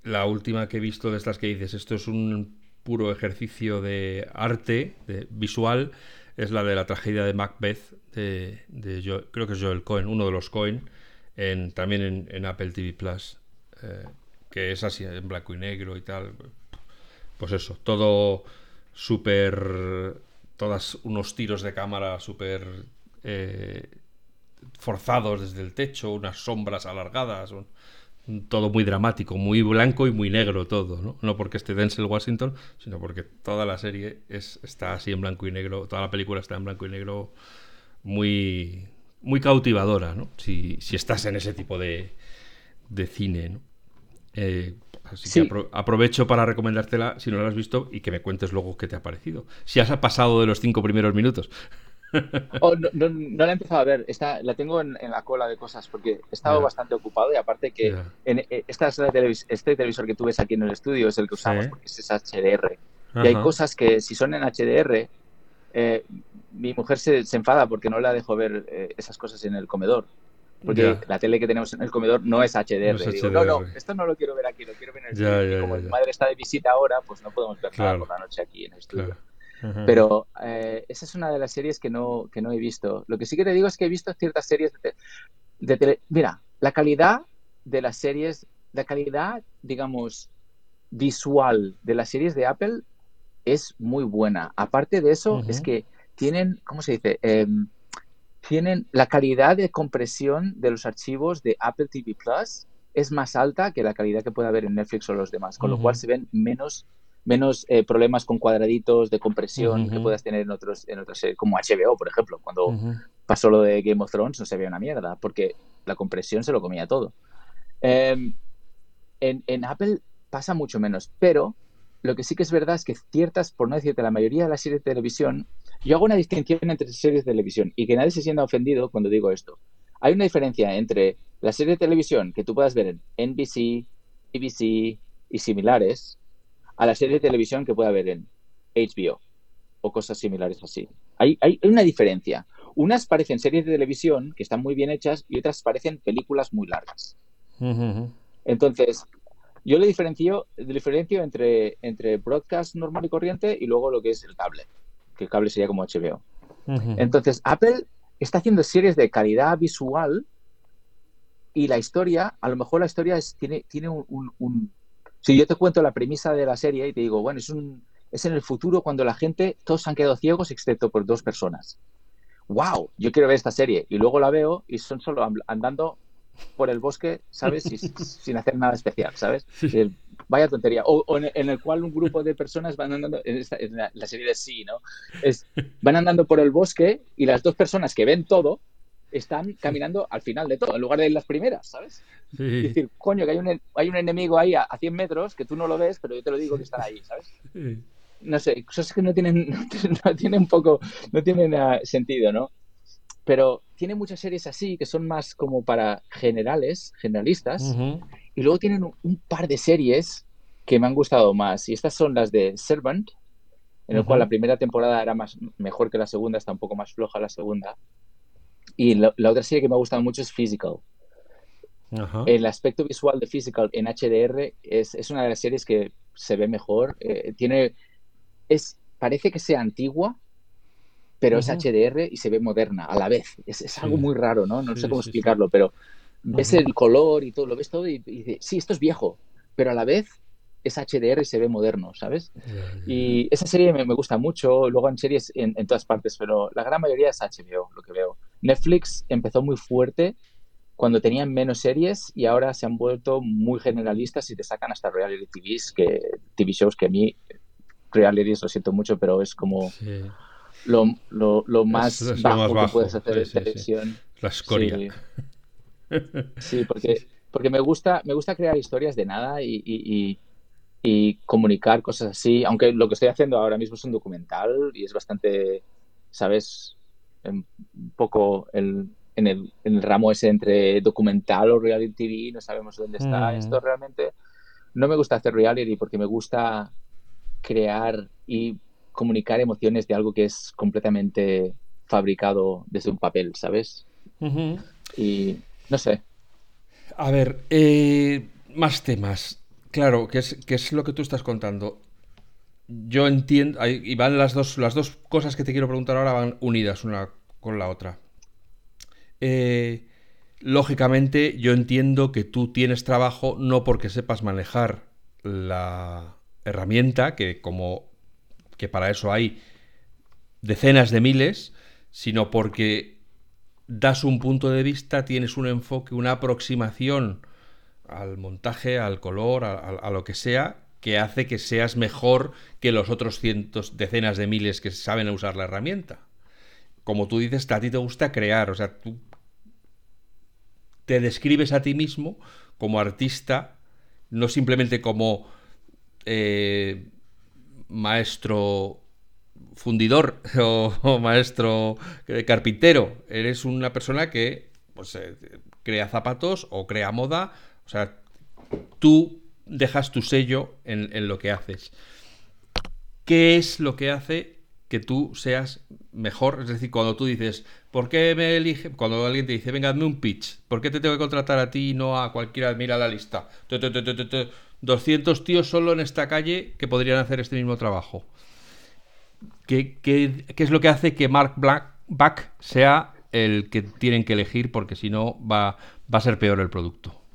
La última que he visto de estas que dices, esto es un puro ejercicio de arte de, visual es la de la tragedia de Macbeth de, creo que es Joel Cohen, uno de los Cohen, en, también en, Apple TV Plus, eh, que es así en blanco y negro y tal. Pues eso, todo súper, todas unos tiros de cámara súper forzados desde el techo, unas sombras alargadas, todo muy dramático, muy blanco y muy negro todo, ¿no? No porque esté Denzel Washington, sino porque toda la serie es, está así en blanco y negro, toda la película está en blanco y negro muy, muy cautivadora, ¿no? Si, si estás en ese tipo de, de cine, ¿no? Eh, así que aprovecho para recomendártela si no la has visto y que me cuentes luego qué te ha parecido. Si has pasado de los cinco primeros minutos. Oh, no, la he empezado a ver, Está, la tengo en, la cola de cosas porque he estado bastante ocupado y aparte que en, eh, esta este televisor que tú ves aquí en el estudio es el que usamos porque es HDR. Y hay cosas que si son en HDR, eh, mi mujer se, enfada porque no la dejo ver eh, esas cosas en el comedor. Porque la tele que tenemos en el comedor no es HDR. No, no, esto no lo quiero ver aquí, lo quiero ver en el estudio. y como mi madre está de visita ahora, pues no podemos ver nada por la noche aquí en el estudio. Pero eh, esa es una de las series que no, que no he visto. Lo que sí que te digo es que he visto ciertas series de, tele... Mira, la calidad de las series, la calidad, digamos, visual de las series de Apple es muy buena. Aparte de eso, es que tienen, ¿cómo se dice? Em, tienen la calidad de compresión de los archivos de Apple TV Plus es más alta que la calidad que puede haber en Netflix o los demás, con lo cual se ven menos menos eh, problemas con cuadraditos de compresión que puedas tener en otros en otras series, como HBO, por ejemplo. Cuando pasó lo de Game of Thrones no se veía una mierda, porque la compresión se lo comía todo. Em, en, Apple pasa mucho menos, pero lo que sí que es verdad es que ciertas, por no decirte la mayoría de las series de televisión, yo hago una distinción entre series de televisión y que nadie se sienta ofendido cuando digo esto. Hay una diferencia entre la serie de televisión que tú puedas ver en NBC, ABC y similares, a la serie de televisión que puede haber en HBO o cosas similares así. Hay, hay una diferencia. Unas parecen series de televisión que están muy bien hechas y otras parecen películas muy largas. Entonces, yo le diferencio, diferencio entre, entre broadcast normal y corriente y luego lo que es el cable, que el cable sería como HBO. Entonces, Apple está haciendo series de calidad visual y la historia, a lo mejor la historia tiene, tiene un, si yo te cuento la premisa de la serie y te digo, bueno, es, un, es en el futuro cuando la gente, todos han quedado ciegos excepto por dos personas. ¡Wow! Yo quiero ver esta serie. Y luego la veo y son solo andando por el bosque, ¿sabes? sin hacer nada especial, ¿sabes? Vaya tontería. O, en, el cual un grupo de personas van andando, en, la, serie de sí, ¿no? Es, van andando por el bosque y las dos personas que ven todo están caminando al final de todo, en lugar de ir las primeras, ¿sabes? Es decir, coño, que hay un, hay un enemigo ahí a, 100 metros que tú no lo ves, pero yo te lo digo que están ahí, ¿sabes? No sé, cosas que no tienen, no tienen un poco, no tienen uh, sentido, ¿no? Pero tiene muchas series así que son más como para generales, generalistas, y luego tienen un, par de series que me han gustado más, y estas son las de Servant, en el cual la primera temporada era más mejor que la segunda, está un poco más floja la segunda. Y la, otra serie que me ha gustado mucho es Physical. El aspecto visual de Physical en HDR es, es, una de las series que se ve mejor. Eh, tiene, es, parece que sea antigua, pero es HDR y se ve moderna a la vez. Es, es algo muy raro, ¿no? No sé cómo explicarlo, pero ves el color y todo, lo ves todo y, dices, sí, esto es viejo, pero a la vez es HDR y se ve moderno, ¿sabes? Y esa serie me, gusta mucho, luego en series en, todas partes, pero la gran mayoría es HBO, lo que veo. Netflix empezó muy fuerte cuando tenían menos series y ahora se han vuelto muy generalistas y te sacan hasta reality TVs, que, TV shows que a mí, realities lo siento mucho, pero es como lo, lo, más, bajo que puedes hacer en televisión. La escoria. Sí, porque, porque me, gusta, me gusta crear historias de nada y, y, comunicar cosas así, aunque lo que estoy haciendo ahora mismo es un documental y es bastante, ¿sabes? Un poco el, en, el, en el ramo ese entre documental o reality TV, no sabemos dónde está. Mm. Esto realmente no me gusta hacer reality porque me gusta crear y comunicar emociones de algo que es completamente fabricado desde un papel, ¿sabes? Y no sé. A ver, eh, más temas. Claro, ¿qué es, es lo que tú estás contando? Yo entiendo, y van las dos, las dos cosas que te quiero preguntar ahora van unidas una con la otra. Eh, lógicamente, yo entiendo que tú tienes trabajo no porque sepas manejar la herramienta, que como que para eso hay decenas de miles, sino porque das un punto de vista, tienes un enfoque, una aproximación al montaje, al color, a, lo que sea, que hace que seas mejor que los otros cientos, decenas de miles que saben usar la herramienta. Como tú dices, a ti te gusta crear, o sea, tú te describes a ti mismo como artista, no simplemente como eh, maestro fundidor o, maestro carpintero. Eres una persona que pues, eh, crea zapatos o crea moda. O sea, tú dejas tu sello en, lo que haces. ¿Qué es lo que hace que tú seas mejor? Es decir, cuando tú dices, ¿por qué me elige? Cuando alguien te dice, venga, hazme un pitch, ¿por qué te tengo que contratar a ti y no a cualquiera? Mira la lista. 200 tíos solo en esta calle que podrían hacer este mismo trabajo. ¿Qué, es lo que hace que Mark Black, Back sea el que tienen que elegir? Porque si no, va, va a ser peor el producto.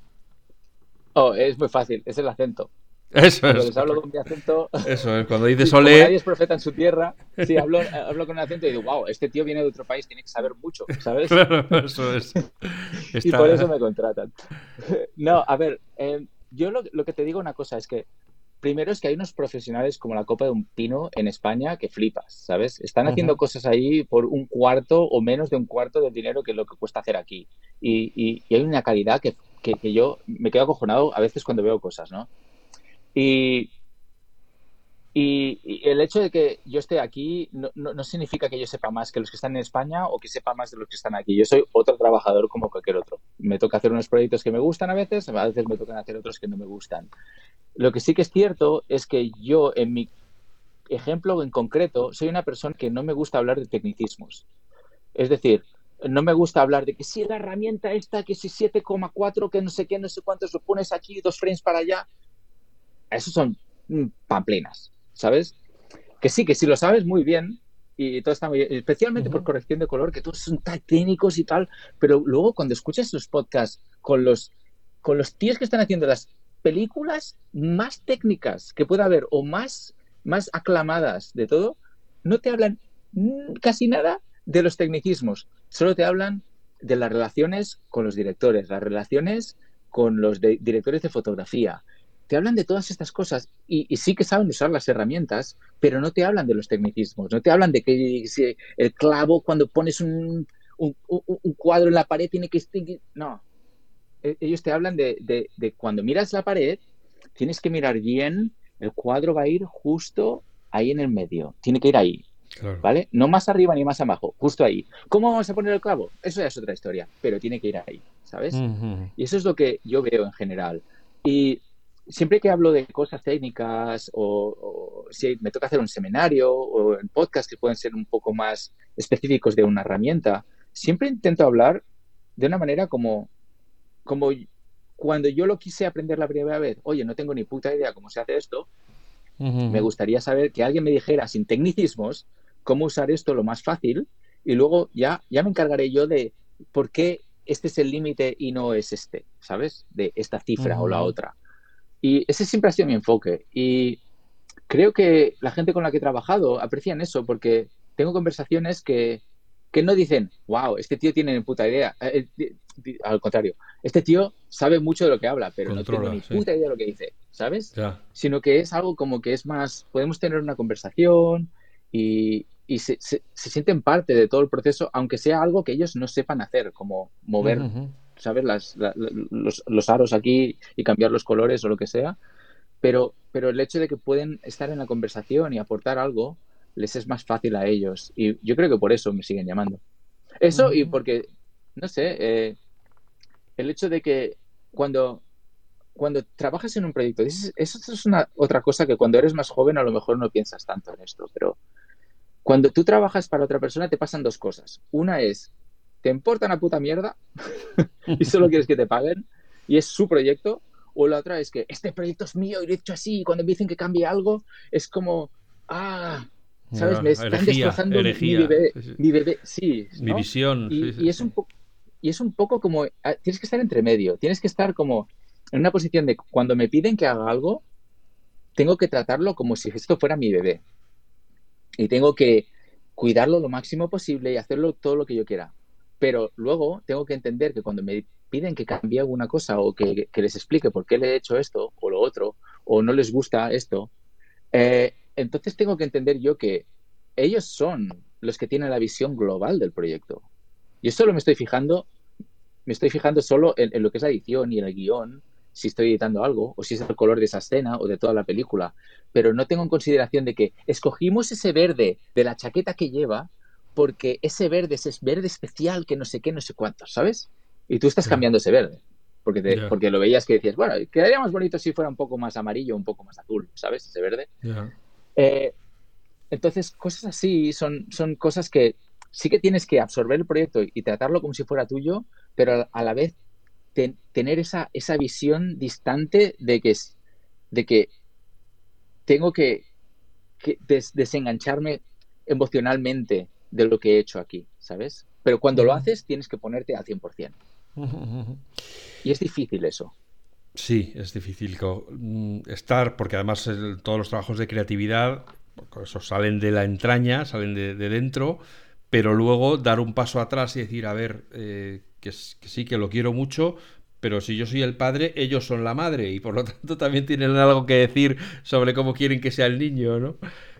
Oh, es muy fácil, es el acento. Eso cuando les hablo con mi acento. Eso es, cuando dices ole. nadie es profeta en su tierra. Sí, hablo, hablo con el acento y digo, wow, este tío viene de otro país, tiene que saber mucho, ¿sabes? Claro, eso es. y por eso me contratan. No, a ver, eh, yo lo, lo, que te digo una cosa es que primero es que hay unos profesionales como la Copa de un Pino en España que flipas, ¿sabes? Están haciendo cosas ahí por un cuarto o menos de un cuarto del dinero que lo que cuesta hacer aquí. Y, hay una calidad que, que, yo me quedo acojonado a veces cuando veo cosas, ¿no? Y, y, el hecho de que yo esté aquí no, no, significa que yo sepa más que los que están en España o que sepa más de los que están aquí. Yo soy otro trabajador como cualquier otro. Me toca hacer unos proyectos que me gustan a veces, a veces me tocan hacer otros que no me gustan. Lo que sí que es cierto es que yo, en mi ejemplo en concreto, soy una persona que no me gusta hablar de tecnicismos. Es decir, no me gusta hablar de que si la herramienta esta, que si 7,4, que no sé qué, no sé cuántos, lo pones aquí, dos frames para allá. Esos son mm, pamplinas ¿sabes? Que sí, que si lo sabes muy bien y todo está muy bien, especialmente por corrección de color, que todos son tan técnicos y tal, pero luego cuando escuchas los podcasts con los, con los tíos que están haciendo las películas más técnicas que pueda haber o más, más aclamadas de todo, no te hablan casi nada de los tecnicismos, solo te hablan de las relaciones con los directores, las relaciones con los directores de fotografía, te hablan de todas estas cosas y, sí que saben usar las herramientas, pero no te hablan de los tecnicismos, no te hablan de que el clavo cuando pones un, cuadro en la pared tiene que... No, e, ellos te hablan de, cuando miras la pared, tienes que mirar bien, el cuadro va a ir justo ahí en el medio, tiene que ir ahí. ¿Vale? No más arriba ni más abajo, justo ahí. ¿Cómo vamos a poner el clavo? Eso ya es otra historia, pero tiene que ir ahí, ¿sabes? Y eso es lo que yo veo en general. Y siempre que hablo de cosas técnicas o, si me toca hacer un seminario o en podcast que pueden ser un poco más específicos de una herramienta, siempre intento hablar de una manera como, como cuando yo lo quise aprender la primera vez, oye, no tengo ni puta idea cómo se hace esto, me gustaría saber que alguien me dijera sin tecnicismos cómo usar esto lo más fácil y luego ya, ya me encargaré yo de por qué este es el límite y no es este, ¿sabes? De esta cifra o la otra. Y ese siempre ha sido mi enfoque. Y creo que la gente con la que he trabajado aprecian eso porque tengo conversaciones que, que no dicen, wow, este tío tiene ni puta idea. Eh, eh, al contrario, este tío sabe mucho de lo que habla, pero no tiene ni puta idea de lo que dice, ¿sabes? Sino que es algo como que es más, podemos tener una conversación y, y se, se, sienten parte de todo el proceso, aunque sea algo que ellos no sepan hacer, como mover, ¿sabes? Las, los, los, aros aquí y cambiar los colores o lo que sea. Pero, pero el hecho de que pueden estar en la conversación y aportar algo, les es más fácil a ellos. Y yo creo que por eso me siguen llamando. Eso y porque, no sé, eh, el hecho de que cuando, cuando trabajas en un proyecto, eso es una otra cosa que cuando eres más joven a lo mejor no piensas tanto en esto, pero cuando tú trabajas para otra persona te pasan dos cosas. Una es, te importa una puta mierda y solo quieres que te paguen y es su proyecto. O la otra es que este proyecto es mío y lo he hecho así y cuando me dicen que cambie algo es como, ah, ¿sabes? me están destrozando mi bebé, mi bebé, sí. Mi visión. Y, es un y es un poco como, ah, tienes que estar entre medio, tienes que estar como en una posición de cuando me piden que haga algo, tengo que tratarlo como si esto fuera mi bebé. Y tengo que cuidarlo lo máximo posible y hacerlo todo lo que yo quiera. Pero luego tengo que entender que cuando me piden que cambie alguna cosa o que, les explique por qué le he hecho esto o lo otro, o no les gusta esto, eh, entonces tengo que entender yo que ellos son los que tienen la visión global del proyecto. Yo solo me estoy fijando, me estoy fijando solo en, lo que es la edición y en el guion, si estoy editando algo, o si es el color de esa escena o de toda la película. Pero no tengo en consideración de que escogimos ese verde de la chaqueta que lleva porque ese verde es ese verde especial que no sé qué, no sé cuánto, ¿sabes? Y tú estás cambiando ese verde. Porque, porque lo veías que decías, bueno, quedaría más bonito si fuera un poco más amarillo, un poco más azul, ¿sabes? Ese verde. Eh, entonces, cosas así son, son cosas que sí que tienes que absorber el proyecto y tratarlo como si fuera tuyo, pero a la vez tener esa, esa visión distante de que, de que tengo que, desengancharme emocionalmente de lo que he hecho aquí, ¿sabes? Pero cuando lo haces tienes que ponerte al 100%. Y es difícil eso. Sí, es difícil mm, estar, porque además todos los trabajos de creatividad eso salen de la entraña, salen de, dentro, pero luego dar un paso atrás y decir, a ver, eh, que, sí, que lo quiero mucho, pero si yo soy el padre, ellos son la madre y por lo tanto también tienen algo que decir sobre cómo quieren que sea el niño, ¿no?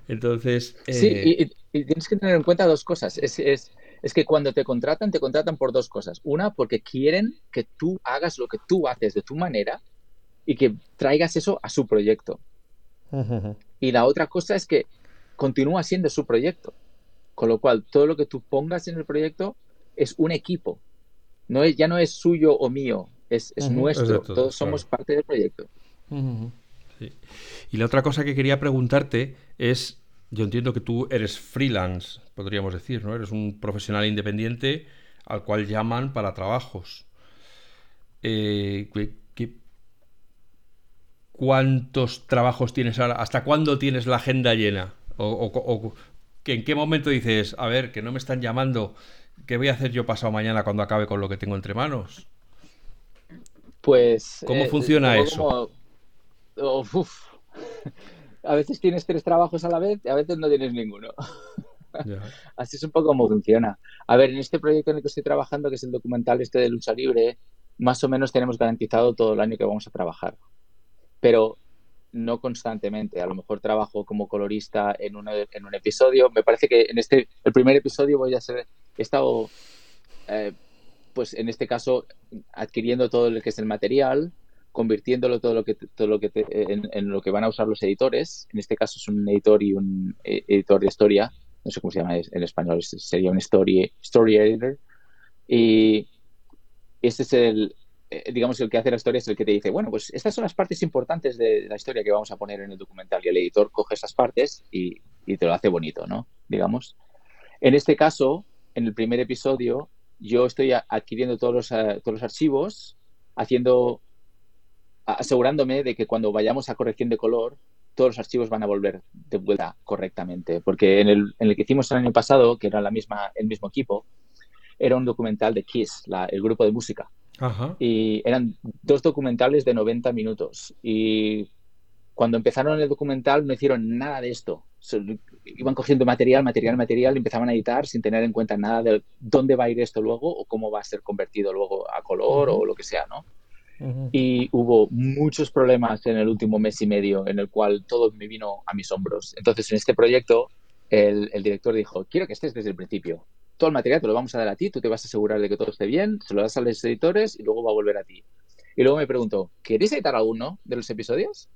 Entonces... Sí, eh, y, tienes que tener en cuenta dos cosas. Es, es, es, que cuando te contratan, te contratan por dos cosas. Una, porque quieren que tú hagas lo que tú haces de tu manera y que traigas eso a su proyecto. Y la otra cosa es que continúa siendo su proyecto. Con lo cual, todo lo que tú pongas en el proyecto es un equipo. No es, ya no es suyo o mío, es, nuestro. Todos somos parte del proyecto. Y la otra cosa que quería preguntarte es, yo entiendo que tú eres freelance, podríamos decir, ¿no? Eres un profesional independiente al cual llaman para trabajos. Eh, ¿Cuántos trabajos tienes ahora? ¿Hasta cuándo tienes la agenda llena? ¿O, en qué momento dices, a ver, que no me están llamando, ¿qué voy a hacer yo pasado mañana cuando acabe con lo que tengo entre manos? Pues... ¿Cómo eh, funciona eso? Oh, a veces tienes tres trabajos a la vez y a veces no tienes ninguno. Así es un poco como funciona. A ver, en este proyecto en el que estoy trabajando, que es el documental este de lucha libre, más o menos tenemos garantizado todo el año que vamos a trabajar pero no constantemente. A lo mejor trabajo como colorista en, en un episodio. Me parece que en este, el primer episodio voy a ser, he estado, eh, pues en este caso, adquiriendo todo lo que es el material, convirtiéndolo todo lo que, todo lo que en, lo que van a usar los editores. En este caso es un editor y un eh, editor de historia. No sé cómo se llama en español, sería un story, story editor. Y este es el, eh, digamos, el que hace la historia es el que te dice, bueno, pues estas son las partes importantes de la historia que vamos a poner en el documental. Y el editor coge esas partes y, te lo hace bonito, ¿no? Digamos. En este caso, en el primer episodio, yo estoy adquiriendo todos los, eh, todos los archivos, haciendo, asegurándome de que cuando vayamos a corrección de color, todos los archivos van a volver de vuelta correctamente. Porque en el, en el que hicimos el año pasado, que era la misma, el mismo equipo, era un documental de Kiss, el grupo de música. Y eran dos documentales de 90 minutos. Y cuando empezaron el documental no hicieron nada de esto. Iban cogiendo material, material, material, y empezaban a editar sin tener en cuenta nada de dónde va a ir esto luego o cómo va a ser convertido luego a color o lo que sea, ¿no? Y hubo muchos problemas en el último mes y medio en el cual todo me vino a mis hombros. Entonces, en este proyecto, el, el director dijo, quiero que estés desde el principio todo el material te lo vamos a dar a ti, tú te vas a asegurar de que todo esté bien, se lo das a los editores y luego va a volver a ti. Y luego me preguntó, ¿queréis editar alguno de los episodios?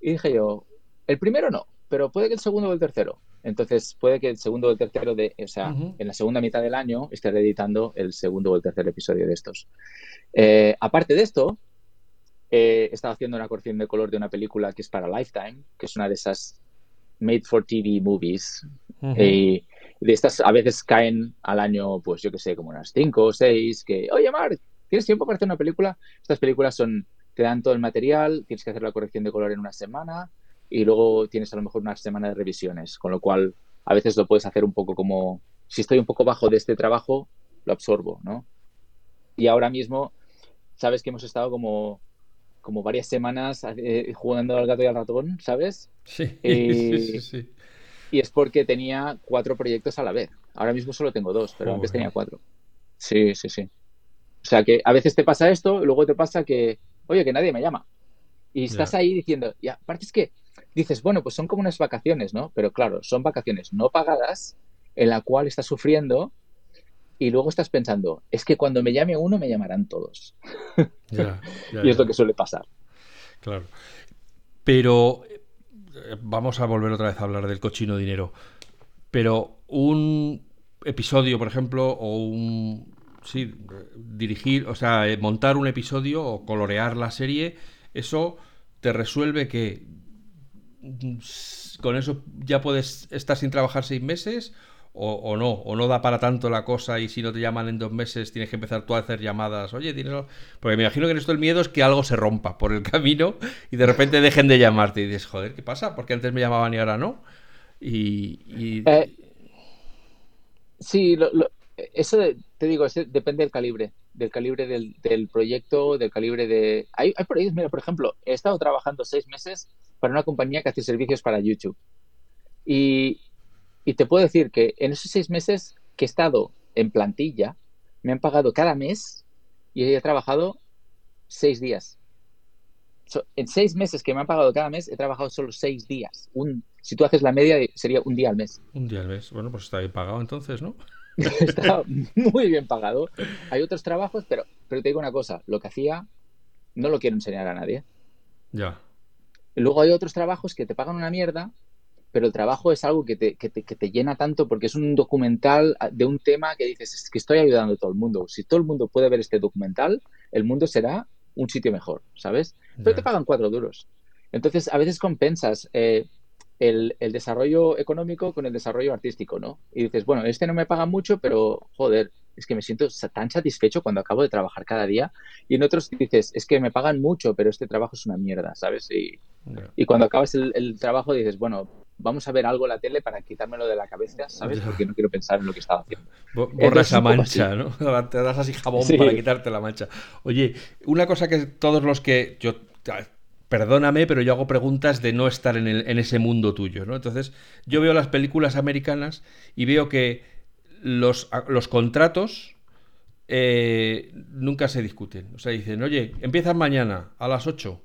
Y dije yo, el primero no, pero puede que el segundo o el tercero. Entonces, puede que el segundo o el tercero de, o sea, en la segunda mitad del año esté editando el segundo o el tercer episodio de estos. Eh, aparte de esto, he estado haciendo una corrección de color de una película que es para Lifetime, que es una de esas made for TV movies. y de estas a veces caen al año, pues yo que sé, como unas cinco o seis, que, oye, Mark, ¿tienes tiempo para hacer una película? Estas películas son, te dan todo el material, tienes que hacer la corrección de color en una semana y luego tienes a lo mejor una semana de revisiones, con lo cual a veces lo puedes hacer un poco como, si estoy un poco bajo de este trabajo, lo absorbo, ¿no? Y ahora mismo, sabes que hemos estado como como varias semanas eh, jugando al gato y al ratón, ¿sabes? Sí, sí, sí, sí. Y es porque tenía cuatro proyectos a la vez. Ahora mismo solo tengo dos, pero antes tenía cuatro. Sí, sí, sí. O sea que a veces te pasa esto y luego te pasa que, oye, que nadie me llama. Y estás ahí diciendo, y aparte es que dices, bueno, pues son como unas vacaciones, ¿no? Pero claro, son vacaciones no pagadas en la cual estás sufriendo y luego estás pensando, es que cuando me llame uno me llamarán todos. y es lo que suele pasar. Claro. Pero vamos a volver otra vez a hablar del cochino dinero, pero un episodio, por ejemplo, o un... Sí, dirigir, o sea, eh, montar un episodio o colorear la serie, eso te resuelve que mm, con eso ya puedes estar sin trabajar seis meses o, no, o no da para tanto la cosa y si no te llaman en dos meses tienes que empezar tú a hacer llamadas. Oye, tienes... Porque me imagino que en esto el miedo es que algo se rompa por el camino y de repente dejen de llamarte y dices, joder, ¿qué pasa? Porque antes me llamaban y ahora no. Y... Eh, sí, eso te digo, depende del calibre, del calibre del, proyecto, del calibre de... Hay, hay proyectos, mira, por ejemplo, he estado trabajando seis meses para una compañía que hace servicios para YouTube. Y, te puedo decir que en esos seis meses que he estado en plantilla, me han pagado cada mes y he trabajado seis días. en seis meses que me han pagado cada mes, he trabajado solo seis días. Si tú haces la media, sería un día al mes. Un día al mes. Bueno, pues está bien pagado entonces, ¿no? está muy bien pagado. Hay otros trabajos, pero, pero te digo una cosa, lo que hacía no lo quiero enseñar a nadie. Ya. Luego hay otros trabajos que te pagan una mierda pero el trabajo es algo que te, que te, que te llena tanto porque es un documental de un tema que dices, es que estoy ayudando a todo el mundo. Si todo el mundo puede ver este documental, el mundo será un sitio mejor, ¿sabes? Pero te pagan cuatro duros. Entonces, a veces compensas eh, el, el, desarrollo económico con el desarrollo artístico, ¿no? Y dices, bueno, este no me paga mucho, pero joder, es que me siento tan satisfecho cuando acabo de trabajar cada día. Y en otros dices, es que me pagan mucho, pero este trabajo es una mierda, ¿sabes? Y, y cuando acabas el, el, trabajo dices, bueno, vamos a ver algo en la tele para quitármelo de la cabeza, ¿sabes? Porque no quiero pensar en lo que estaba haciendo. Borra esa mancha, ¿no? Te das así jabón para quitarte la mancha. Oye, una cosa que todos los que yo perdóname, pero yo hago preguntas de no estar en, en, ese mundo tuyo, ¿no? Entonces, yo veo las películas americanas y veo que los, los contratos eh, nunca se discuten. O sea, dicen, oye, empiezas mañana a las 8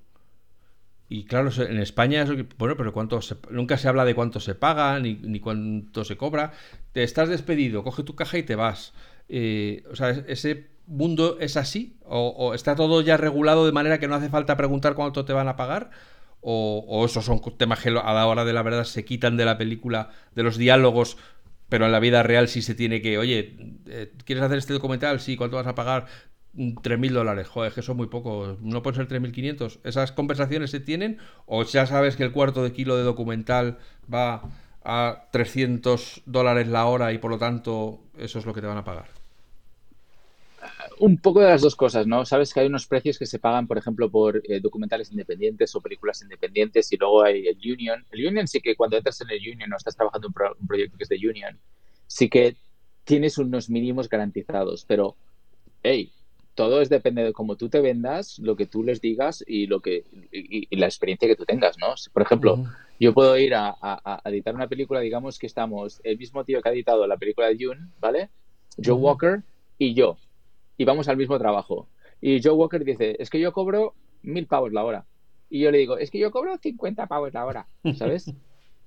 y claro, en España, bueno, pero cuánto nunca se habla de cuánto se paga ni, ni, cuánto se cobra. Te estás despedido, coge tu caja y te vas. Eh, o sea, ¿ese mundo es así? ¿O, está todo ya regulado de manera que no hace falta preguntar cuánto te van a pagar? ¿O, esos son temas que a la hora de la verdad se quitan de la película, de los diálogos, pero en la vida real sí se tiene que, oye, eh, ¿quieres hacer este documental? Sí, ¿cuánto vas a pagar? 3.000 dólares, joder, que es muy poco, no pueden ser 3.500. ¿Esas conversaciones se tienen? ¿O ya sabes que el cuarto de kilo de documental va a 300 dólares la hora y por lo tanto eso es lo que te van a pagar? Un poco de las dos cosas, ¿no? Sabes que hay unos precios que se pagan, por ejemplo, por eh, documentales independientes o películas independientes y luego hay el Union. El Union sí que cuando entras en el Union o estás trabajando en un proyecto que es de Union, sí que tienes unos mínimos garantizados, pero, hey, todo es depende de cómo tú te vendas, lo que tú les digas y lo que y, la experiencia que tú tengas, ¿no? Por ejemplo, yo puedo ir a, editar una película, digamos que estamos el mismo tío que ha editado la película de June, ¿vale? Joe Walker y yo, y vamos al mismo trabajo. Y Joe Walker dice, es que yo cobro mil pavos la hora. Y yo le digo, es que yo cobro 50 pavos la hora, ¿sabes?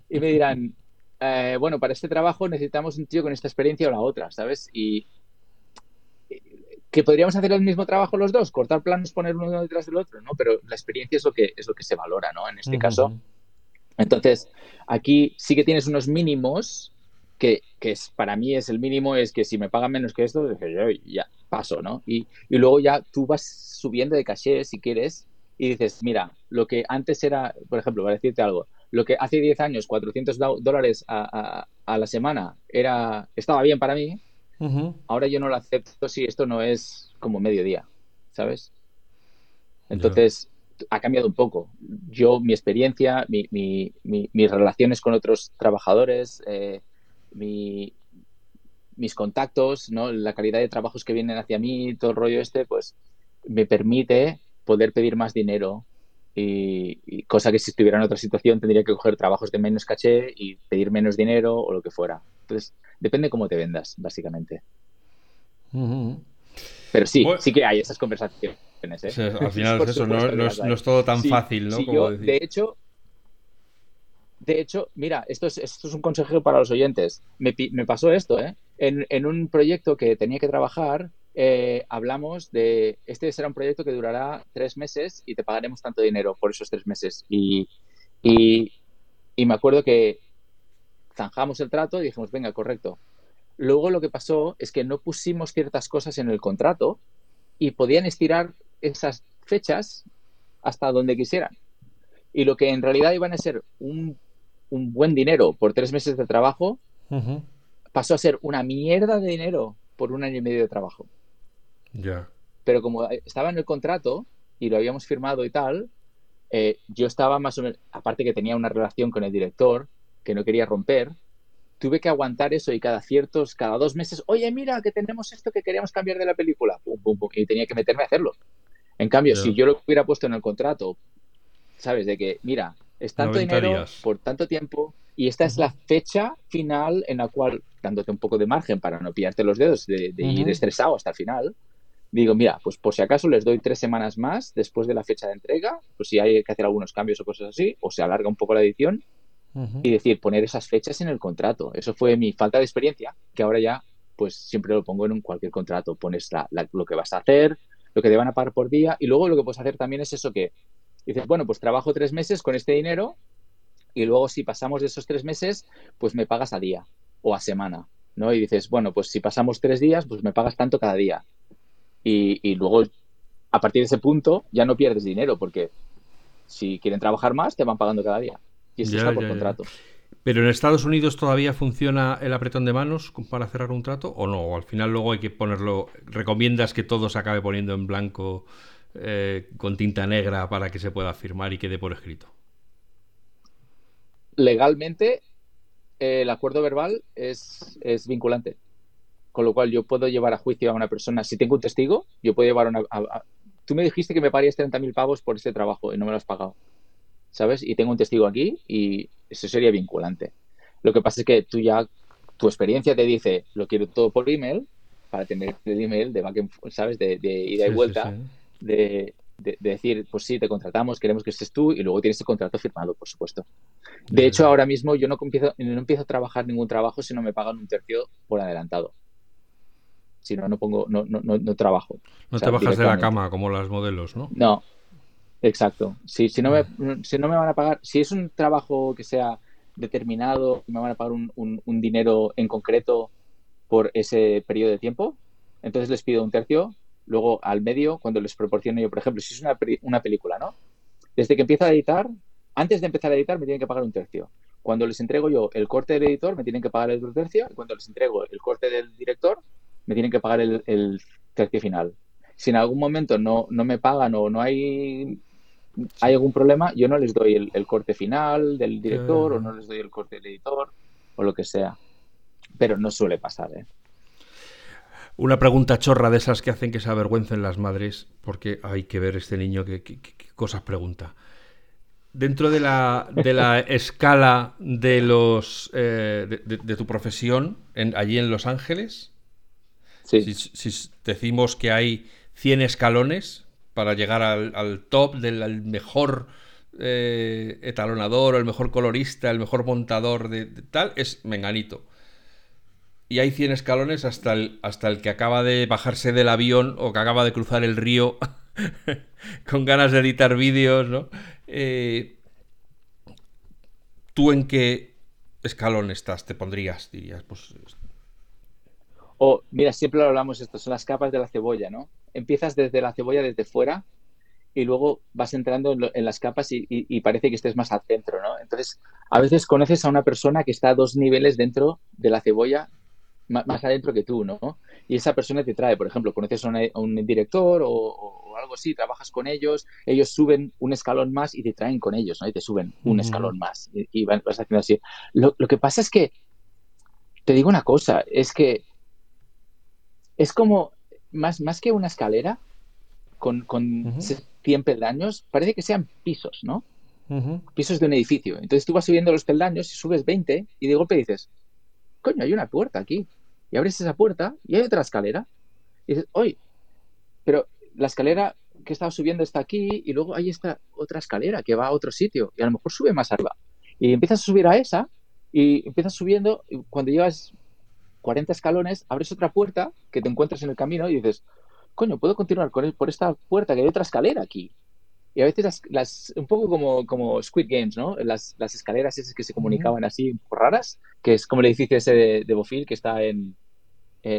Y me dirán, eh, bueno, para este trabajo necesitamos un tío con esta experiencia o la otra, ¿sabes? Y que podríamos hacer el mismo trabajo los dos, cortar planos, poner uno detrás del otro, ¿no? Pero la experiencia es lo que es lo que se valora, ¿no? En este caso. Entonces, aquí sí que tienes unos mínimos que, que es, para mí es el mínimo, es que si me pagan menos que esto, yo ya paso, ¿no? Y, y luego ya tú vas subiendo de caché si quieres y dices, mira, lo que antes era, por ejemplo, para decirte algo, lo que hace 10 años, 400 dólares a, a, a la semana, era, estaba bien para mí, Ahora yo no lo acepto si esto no es como mediodía, ¿sabes? Entonces, ha cambiado un poco. Yo, mi experiencia, mi, mis relaciones con otros trabajadores, eh, mis contactos, ¿no? la calidad de trabajos que vienen hacia mí, todo el rollo este, pues me permite poder pedir más dinero y, y, cosa que si estuviera en otra situación tendría que coger trabajos de menos caché y pedir menos dinero o lo que fuera. Entonces, depende cómo te vendas, básicamente. Pero sí, sí que hay esas conversaciones. ¿eh? al final es eso, no, es, todo tan fácil, ¿no? De hecho, de hecho, mira, esto es, esto es un consejo para los oyentes. Me, me pasó esto, ¿eh? En, un proyecto que tenía que trabajar, eh, hablamos de, este será un proyecto que durará tres meses y te pagaremos tanto dinero por esos tres meses. Y, y, y me acuerdo que zanjamos el trato y dijimos, venga, correcto. Luego lo que pasó es que no pusimos ciertas cosas en el contrato y podían estirar esas fechas hasta donde quisieran. Y lo que en realidad iban a ser un, buen dinero por tres meses de trabajo, pasó a ser una mierda de dinero por un año y medio de trabajo. Ya. Pero como estaba en el contrato y lo habíamos firmado y tal, eh, yo estaba más o menos, aparte que tenía una relación con el director que no quería romper, tuve que aguantar eso y cada ciertos, cada dos meses, oye, mira, que tenemos esto que queríamos cambiar de la película, y tenía que meterme a hacerlo. En cambio, si yo lo hubiera puesto en el contrato, ¿sabes? De que, mira, es tanto dinero por tanto tiempo y esta es la fecha final en la cual, dándote un poco de margen para no pillarte los dedos, de, ir estresado hasta el final, digo, mira, pues por si acaso les doy tres semanas más después de la fecha de entrega, pues si hay que hacer algunos cambios o cosas así, o se alarga un poco la edición, y decir, poner esas fechas en el contrato. Eso fue mi falta de experiencia, que ahora ya pues siempre lo pongo en cualquier contrato. Pones lo que vas a hacer, lo que te van a pagar por día y luego lo que puedes hacer también es eso que dices, bueno, pues trabajo tres meses con este dinero y luego si pasamos de esos tres meses, pues me pagas a día o a semana, ¿no? Y dices, bueno, pues si pasamos tres días, pues me pagas tanto cada día. Y, y luego, a partir de ese punto, ya no pierdes dinero porque si quieren trabajar más, te van pagando cada día. Y eso está por contrato. Pero en Estados Unidos todavía funciona el apretón de manos para cerrar un trato o no, o al final luego hay que ponerlo, recomiendas que todo se acabe poniendo en blanco eh, con tinta negra para que se pueda firmar y quede por escrito. Legalmente el acuerdo verbal es, es vinculante, con lo cual yo puedo llevar a juicio a una persona, si tengo un testigo, yo puedo llevar a una... tú me dijiste que me pagarías 30.000 pavos por este trabajo y no me lo has pagado ¿sabes? Y tengo un testigo aquí y eso sería vinculante. Lo que pasa es que tú ya, tu experiencia te dice, lo quiero todo por email, para tener el email de back ¿sabes? De, ida y vuelta, De, decir, pues sí, te contratamos, queremos que estés tú y luego tienes el contrato firmado, por supuesto. De hecho, ahora mismo yo no empiezo, no empiezo a trabajar ningún trabajo si no me pagan un tercio por adelantado. Si no, no pongo, no, no, no, trabajo. No te bajas de la cama como las modelos, ¿no? No, Exacto. Si, si, no me, si no me van a pagar, si es un trabajo que sea determinado, me van a pagar un, un, dinero en concreto por ese periodo de tiempo, entonces les pido un tercio. Luego al medio, cuando les proporciono yo, por ejemplo, si es una, una película, ¿no? Desde que empiezo a editar, antes de empezar a editar, me tienen que pagar un tercio. Cuando les entrego yo el corte del editor, me tienen que pagar el otro tercio. Y cuando les entrego el corte del director, me tienen que pagar el, el tercio final. Si en algún momento no, no me pagan o no hay hay algún problema, yo no les doy el, corte final del director o no les doy el corte del editor o lo que sea. Pero no suele pasar, ¿eh? Una pregunta chorra de esas que hacen que se avergüencen las madres, porque hay que ver este niño qué cosas pregunta. Dentro de la, de la escala de los eh, de, tu profesión en, allí en Los Ángeles, si, decimos que hay 100 escalones para llegar al, top del mejor eh, etalonador el mejor colorista, el mejor montador de, tal, es Menganito. Y hay 100 escalones hasta el, hasta el que acaba de bajarse del avión o que acaba de cruzar el río con ganas de editar vídeos, ¿no? Eh, ¿Tú en qué escalón estás? ¿Te pondrías? Dirías, pues... O, mira, siempre lo hablamos esto, son las capas de la cebolla, ¿no? Empiezas desde la cebolla, desde fuera, y luego vas entrando en, las capas y, parece que estés más al centro, ¿no? Entonces, a veces conoces a una persona que está a dos niveles dentro de la cebolla, más, adentro que tú, ¿no? Y esa persona te trae, por ejemplo, conoces a, un director o, algo así, trabajas con ellos, ellos suben un escalón más y te traen con ellos, ¿no? Y te suben un escalón más y, vas haciendo así. Lo, que pasa es que, te digo una cosa, es que es como, más, más que una escalera, con, con 100 peldaños, parece que sean pisos, ¿no? Pisos de un edificio. Entonces tú vas subiendo los peldaños y subes 20 y de golpe dices, coño, hay una puerta aquí. Y abres esa puerta y hay otra escalera. Y dices, oye, pero la escalera que estaba subiendo está aquí y luego hay esta otra escalera que va a otro sitio y a lo mejor sube más arriba. Y empiezas a subir a esa y empiezas subiendo y cuando llevas 40 escalones abres otra puerta que te encuentras en el camino y dices, coño, puedo continuar con por esta puerta que hay otra escalera aquí. Y a veces las, un poco como, como Squid Games, ¿no? Las, las escaleras esas que se comunicaban así, un poco raras, que es como el edificio ese de, de Bofil que está en,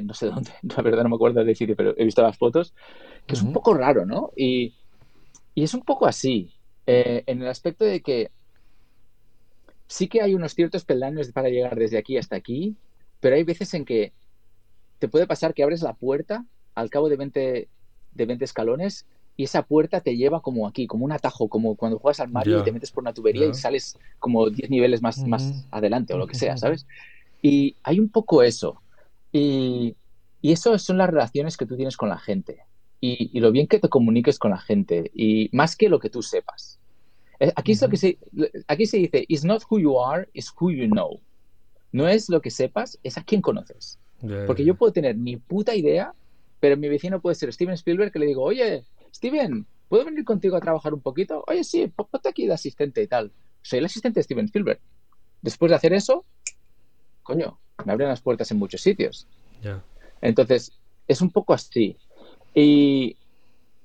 no sé dónde, la verdad no me acuerdo del edificio, pero he visto las fotos, que es un poco raro, ¿no? Y, y es un poco así, eh, en el aspecto de que sí que hay unos ciertos peldaños para llegar desde aquí hasta aquí, pero hay veces en que te puede pasar que abres la puerta al cabo de 20, de 20 escalones y esa puerta te lleva como aquí, como un atajo, como cuando juegas al Mario y te metes por una tubería y sales como 10 niveles más, más adelante o lo que sea, ¿sabes? Y hay un poco eso. Y, y eso son las relaciones que tú tienes con la gente. Y, lo bien que te comuniques con la gente. Y más que lo que tú sepas. Eh, aquí, es lo que se, aquí se dice, it's not who you are, it's who you know. No es lo que sepas, es a quién conoces. Porque yo puedo tener ni puta idea, pero mi vecino puede ser Steven Spielberg que le digo, oye, Steven, ¿puedo venir contigo a trabajar un poquito? Oye, sí, ponte aquí de asistente y tal. Soy el asistente de Steven Spielberg. Después de hacer eso, coño, me abren las puertas en muchos sitios. Entonces, es un poco así. Y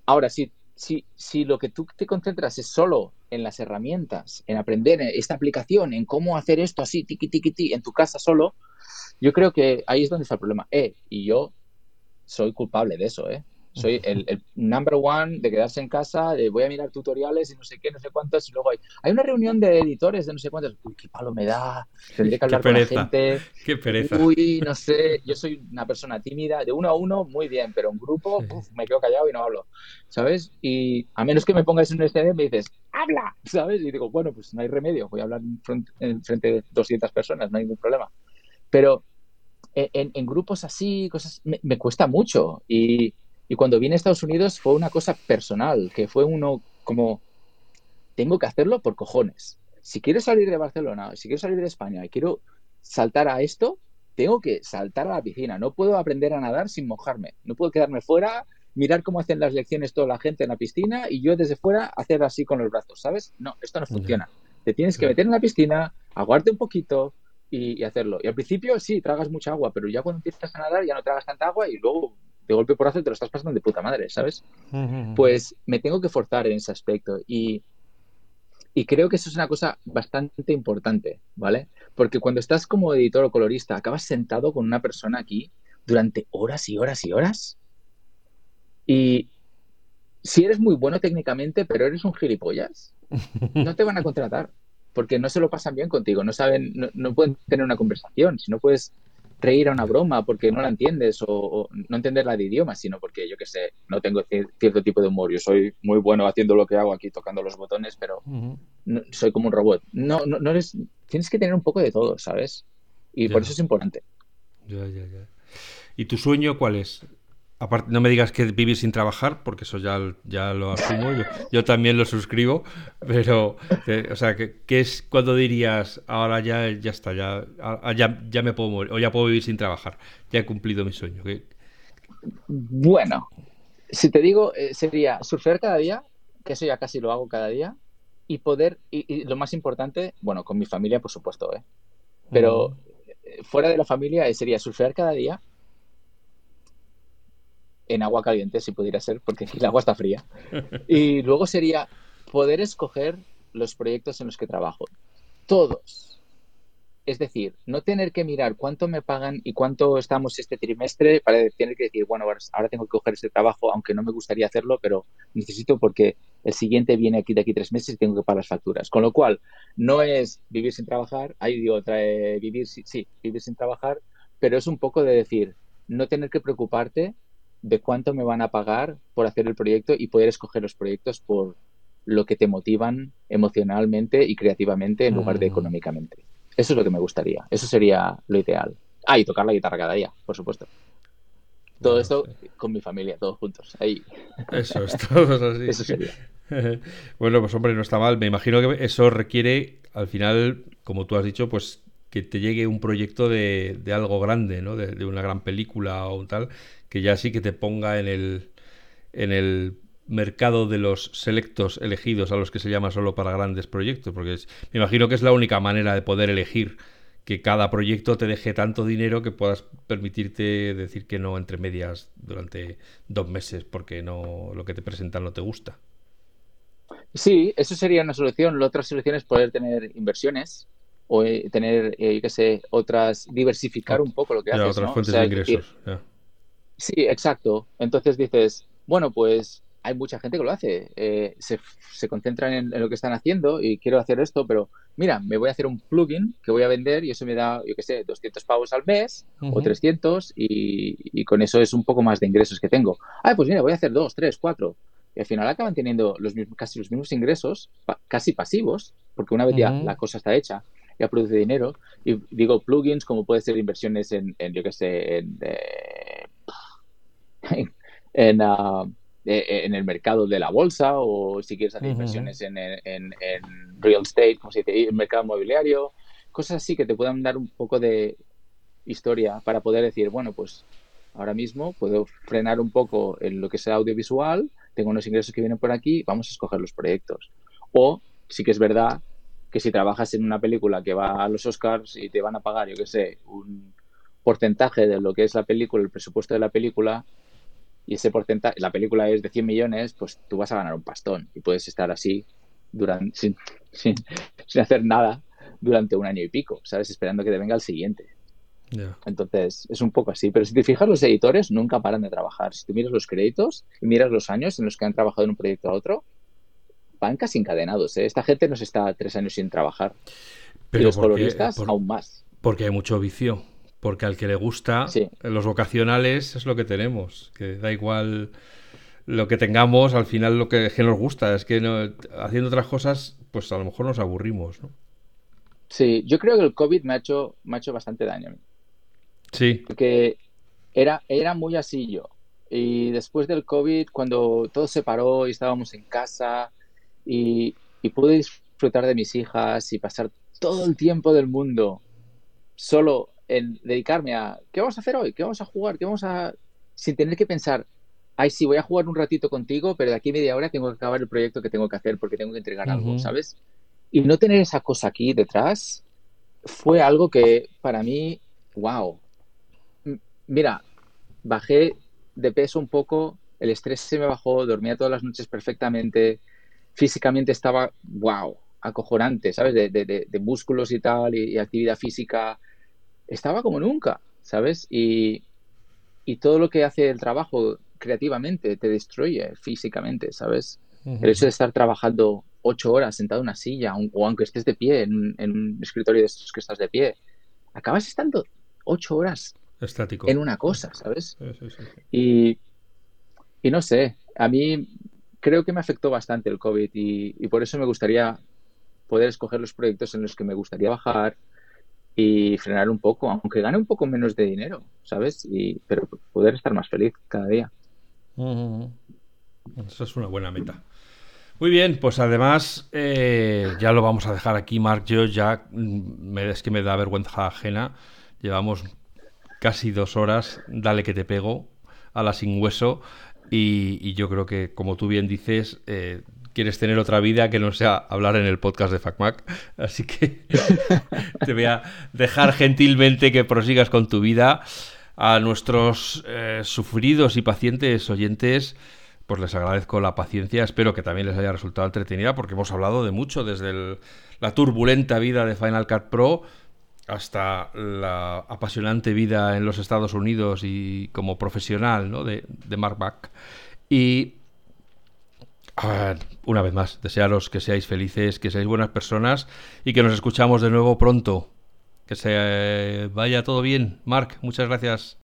ahora, si, si, si lo que tú te concentras es solo en las herramientas, en aprender esta aplicación, en cómo hacer esto así, tiki, tiki, tiki, en tu casa solo, yo creo que ahí es donde está el problema. Eh, y yo soy culpable de eso, ¿eh? Soy el, number one de quedarse en casa, de voy a mirar tutoriales y no sé qué, no sé cuántos, y luego hay, hay una reunión de editores de no sé cuántos, uy, qué palo me da, tendré que hablar con la gente. Qué pereza. Uy, no sé, yo soy una persona tímida, de uno a uno, muy bien, pero en grupo, me quedo callado y no hablo, ¿sabes? Y a menos que me pongas en un escenario me dices, habla, ¿sabes? Y digo, bueno, pues no hay remedio, voy a hablar en frente, de 200 personas, no hay ningún problema. Pero en, grupos así, cosas, me, me cuesta mucho y y cuando vine a Estados Unidos fue una cosa personal, que fue uno como, tengo que hacerlo por cojones. Si quiero salir de Barcelona, si quiero salir de España y quiero saltar a esto, tengo que saltar a la piscina. No puedo aprender a nadar sin mojarme. No puedo quedarme fuera, mirar cómo hacen las lecciones toda la gente en la piscina y yo desde fuera hacer así con los brazos, ¿sabes? No, esto no funciona. Te tienes que meter en la piscina, aguarte un poquito y, y, hacerlo. Y al principio sí, tragas mucha agua, pero ya cuando empiezas a nadar ya no tragas tanta agua y luego de golpe por hacer te lo estás pasando de puta madre, ¿sabes? Pues me tengo que forzar en ese aspecto y, y creo que eso es una cosa bastante importante, ¿vale? Porque cuando estás como editor o colorista, acabas sentado con una persona aquí durante horas y horas y horas y si eres muy bueno técnicamente, pero eres un gilipollas, no te van a contratar porque no se lo pasan bien contigo, no saben, no, no pueden tener una conversación, si no puedes reír a una broma porque no la entiendes o, no entenderla de idioma, sino porque yo que sé, no tengo cierto tipo de humor. Yo soy muy bueno haciendo lo que hago aquí, tocando los botones, pero soy como un robot. No, no, no eres, tienes que tener un poco de todo, ¿sabes? Y por eso es importante. Ya, ya, ya. ¿Y tu sueño cuál es? Aparte, no me digas que vivir sin trabajar, porque eso ya, ya lo asumo, yo, también lo suscribo, pero, o sea, ¿qué, es cuando dirías, ahora ya, ya está, ya, ya, ya, me puedo morir, o ya puedo vivir sin trabajar, ya he cumplido mi sueño? Bueno, si te digo, eh, sería surfear cada día, que eso ya casi lo hago cada día, y poder, y, lo más importante, bueno, con mi familia, por supuesto, ¿eh? pero mm. fuera de la familia eh, sería surfear cada día en agua caliente, si pudiera ser, porque el agua está fría. Y luego sería poder escoger los proyectos en los que trabajo. Todos. Es decir, no tener que mirar cuánto me pagan y cuánto estamos este trimestre para tener que decir, bueno, ahora tengo que coger este trabajo, aunque no me gustaría hacerlo, pero necesito porque el siguiente viene aquí de aquí tres meses y tengo que pagar las facturas. Con lo cual, no es vivir sin trabajar, ahí digo, trae, vivir, sí, vivir sin trabajar, pero es un poco de decir, no tener que preocuparte de cuánto me van a pagar por hacer el proyecto y poder escoger los proyectos por lo que te motivan emocionalmente y creativamente en lugar de mm. económicamente. Eso es lo que me gustaría. Eso sería lo ideal. Ah, y tocar la guitarra cada día, por supuesto. Todo esto con mi familia, todos juntos. Ahí. Eso es, todos así. Eso sería. bueno, pues hombre, no está mal. Me imagino que eso requiere, al final, como tú has dicho, pues que te llegue un proyecto de, de algo grande, ¿no? De, una gran película o tal, que ya sí que te ponga en el, en el mercado de los selectos elegidos a los que se llama solo para grandes proyectos, porque me imagino que es la única manera de poder elegir que cada proyecto te deje tanto dinero que puedas permitirte decir que no entre medias durante dos meses porque no lo que te presentan no te gusta. Sí, eso sería una solución. La otra solución es poder tener inversiones o eh, tener, eh, qué sé, otras, diversificar un poco lo que haces. Otras fuentes de ingresos. Sí, exacto. Entonces dices, bueno, pues hay mucha gente que lo hace. Eh, se, se, concentran en, lo que están haciendo y quiero hacer esto, pero mira, me voy a hacer un plugin que voy a vender y eso me da, yo qué sé, 200 pavos al mes o 300 y, y, con eso es un poco más de ingresos que tengo. Ah, pues mira, voy a hacer dos, tres, cuatro. Y al final acaban teniendo los mismos, casi los mismos ingresos, casi pasivos, porque una vez ya la cosa está hecha, ya produce dinero. Y digo plugins como puede ser inversiones en, en yo qué sé, en... Eh, en, e, en, el mercado de la bolsa o si quieres hacer inversiones en, en, real estate, como se dice, el mercado inmobiliario, cosas así que te puedan dar un poco de historia para poder decir, bueno, pues ahora mismo puedo frenar un poco en lo que sea audiovisual, tengo unos ingresos que vienen por aquí, vamos a escoger los proyectos. O sí que es verdad que si trabajas en una película que va a los Oscars y te van a pagar, yo qué sé, un porcentaje de lo que es la película, el presupuesto de la película, y ese porcentaje, la película es de 100 millones, pues tú vas a ganar un pastón y puedes estar así durante, sin, sin, hacer nada durante un año y pico, ¿sabes? Esperando que te venga el siguiente. Entonces, es un poco así. Pero si te fijas, los editores nunca paran de trabajar. Si tú miras los créditos y miras los años en los que han trabajado en un proyecto a otro, van casi encadenados. ¿eh? Esta gente nos está tres años sin trabajar. Pero y los coloristas, aún más. Porque hay mucho vicio porque al que le gusta, los vocacionales es lo que tenemos, que da igual lo que tengamos, al final lo que, nos gusta, es que haciendo otras cosas, pues a lo mejor nos aburrimos, ¿no? Sí, yo creo que el COVID me ha hecho, me ha hecho bastante daño a mí. Sí. Porque era, era muy así yo. Y después del COVID, cuando todo se paró y estábamos en casa y, y pude disfrutar de mis hijas y pasar todo el tiempo del mundo solo en dedicarme a qué vamos a hacer hoy, qué vamos a jugar, qué vamos a. sin tener que pensar, ay, sí, voy a jugar un ratito contigo, pero de aquí a media hora tengo que acabar el proyecto que tengo que hacer porque tengo que entregar algo, ¿sabes? Y no tener esa cosa aquí detrás fue algo que para mí, wow. Mira, bajé de peso un poco, el estrés se me bajó, dormía todas las noches perfectamente, físicamente estaba, wow, acojonante, ¿sabes? De, de, músculos y tal, y actividad física estaba como nunca, ¿sabes? Y, todo lo que hace el trabajo creativamente te destruye físicamente, ¿sabes? El hecho de estar trabajando ocho horas sentado en una silla o aunque estés de pie en, un escritorio de estos que estás de pie, acabas estando ocho horas Estático. en una cosa, ¿sabes? Y, y, no sé, a mí creo que me afectó bastante el COVID y, por eso me gustaría poder escoger los proyectos en los que me gustaría bajar, y frenar un poco, aunque gane un poco menos de dinero, ¿sabes? Y, pero poder estar más feliz cada día. Eso es una buena meta. Muy bien, pues además eh, ya lo vamos a dejar aquí, Mark. Yo ya mm, me, es que me da vergüenza ajena. Llevamos casi dos horas, dale que te pego a la sin hueso. Y, yo creo que, como tú bien dices, eh, quieres tener otra vida que no sea hablar en el podcast de FacMac. Así que te voy a dejar gentilmente que prosigas con tu vida. A nuestros eh, sufridos y pacientes oyentes, pues les agradezco la paciencia. Espero que también les haya resultado entretenida porque hemos hablado de mucho, desde la turbulenta vida de Final Cut Pro hasta la apasionante vida en los Estados Unidos y como profesional ¿no? de, de Mark Back. Y una vez más, desearos que seáis felices, que seáis buenas personas y que nos escuchamos de nuevo pronto. Que se vaya todo bien. Mark, muchas gracias.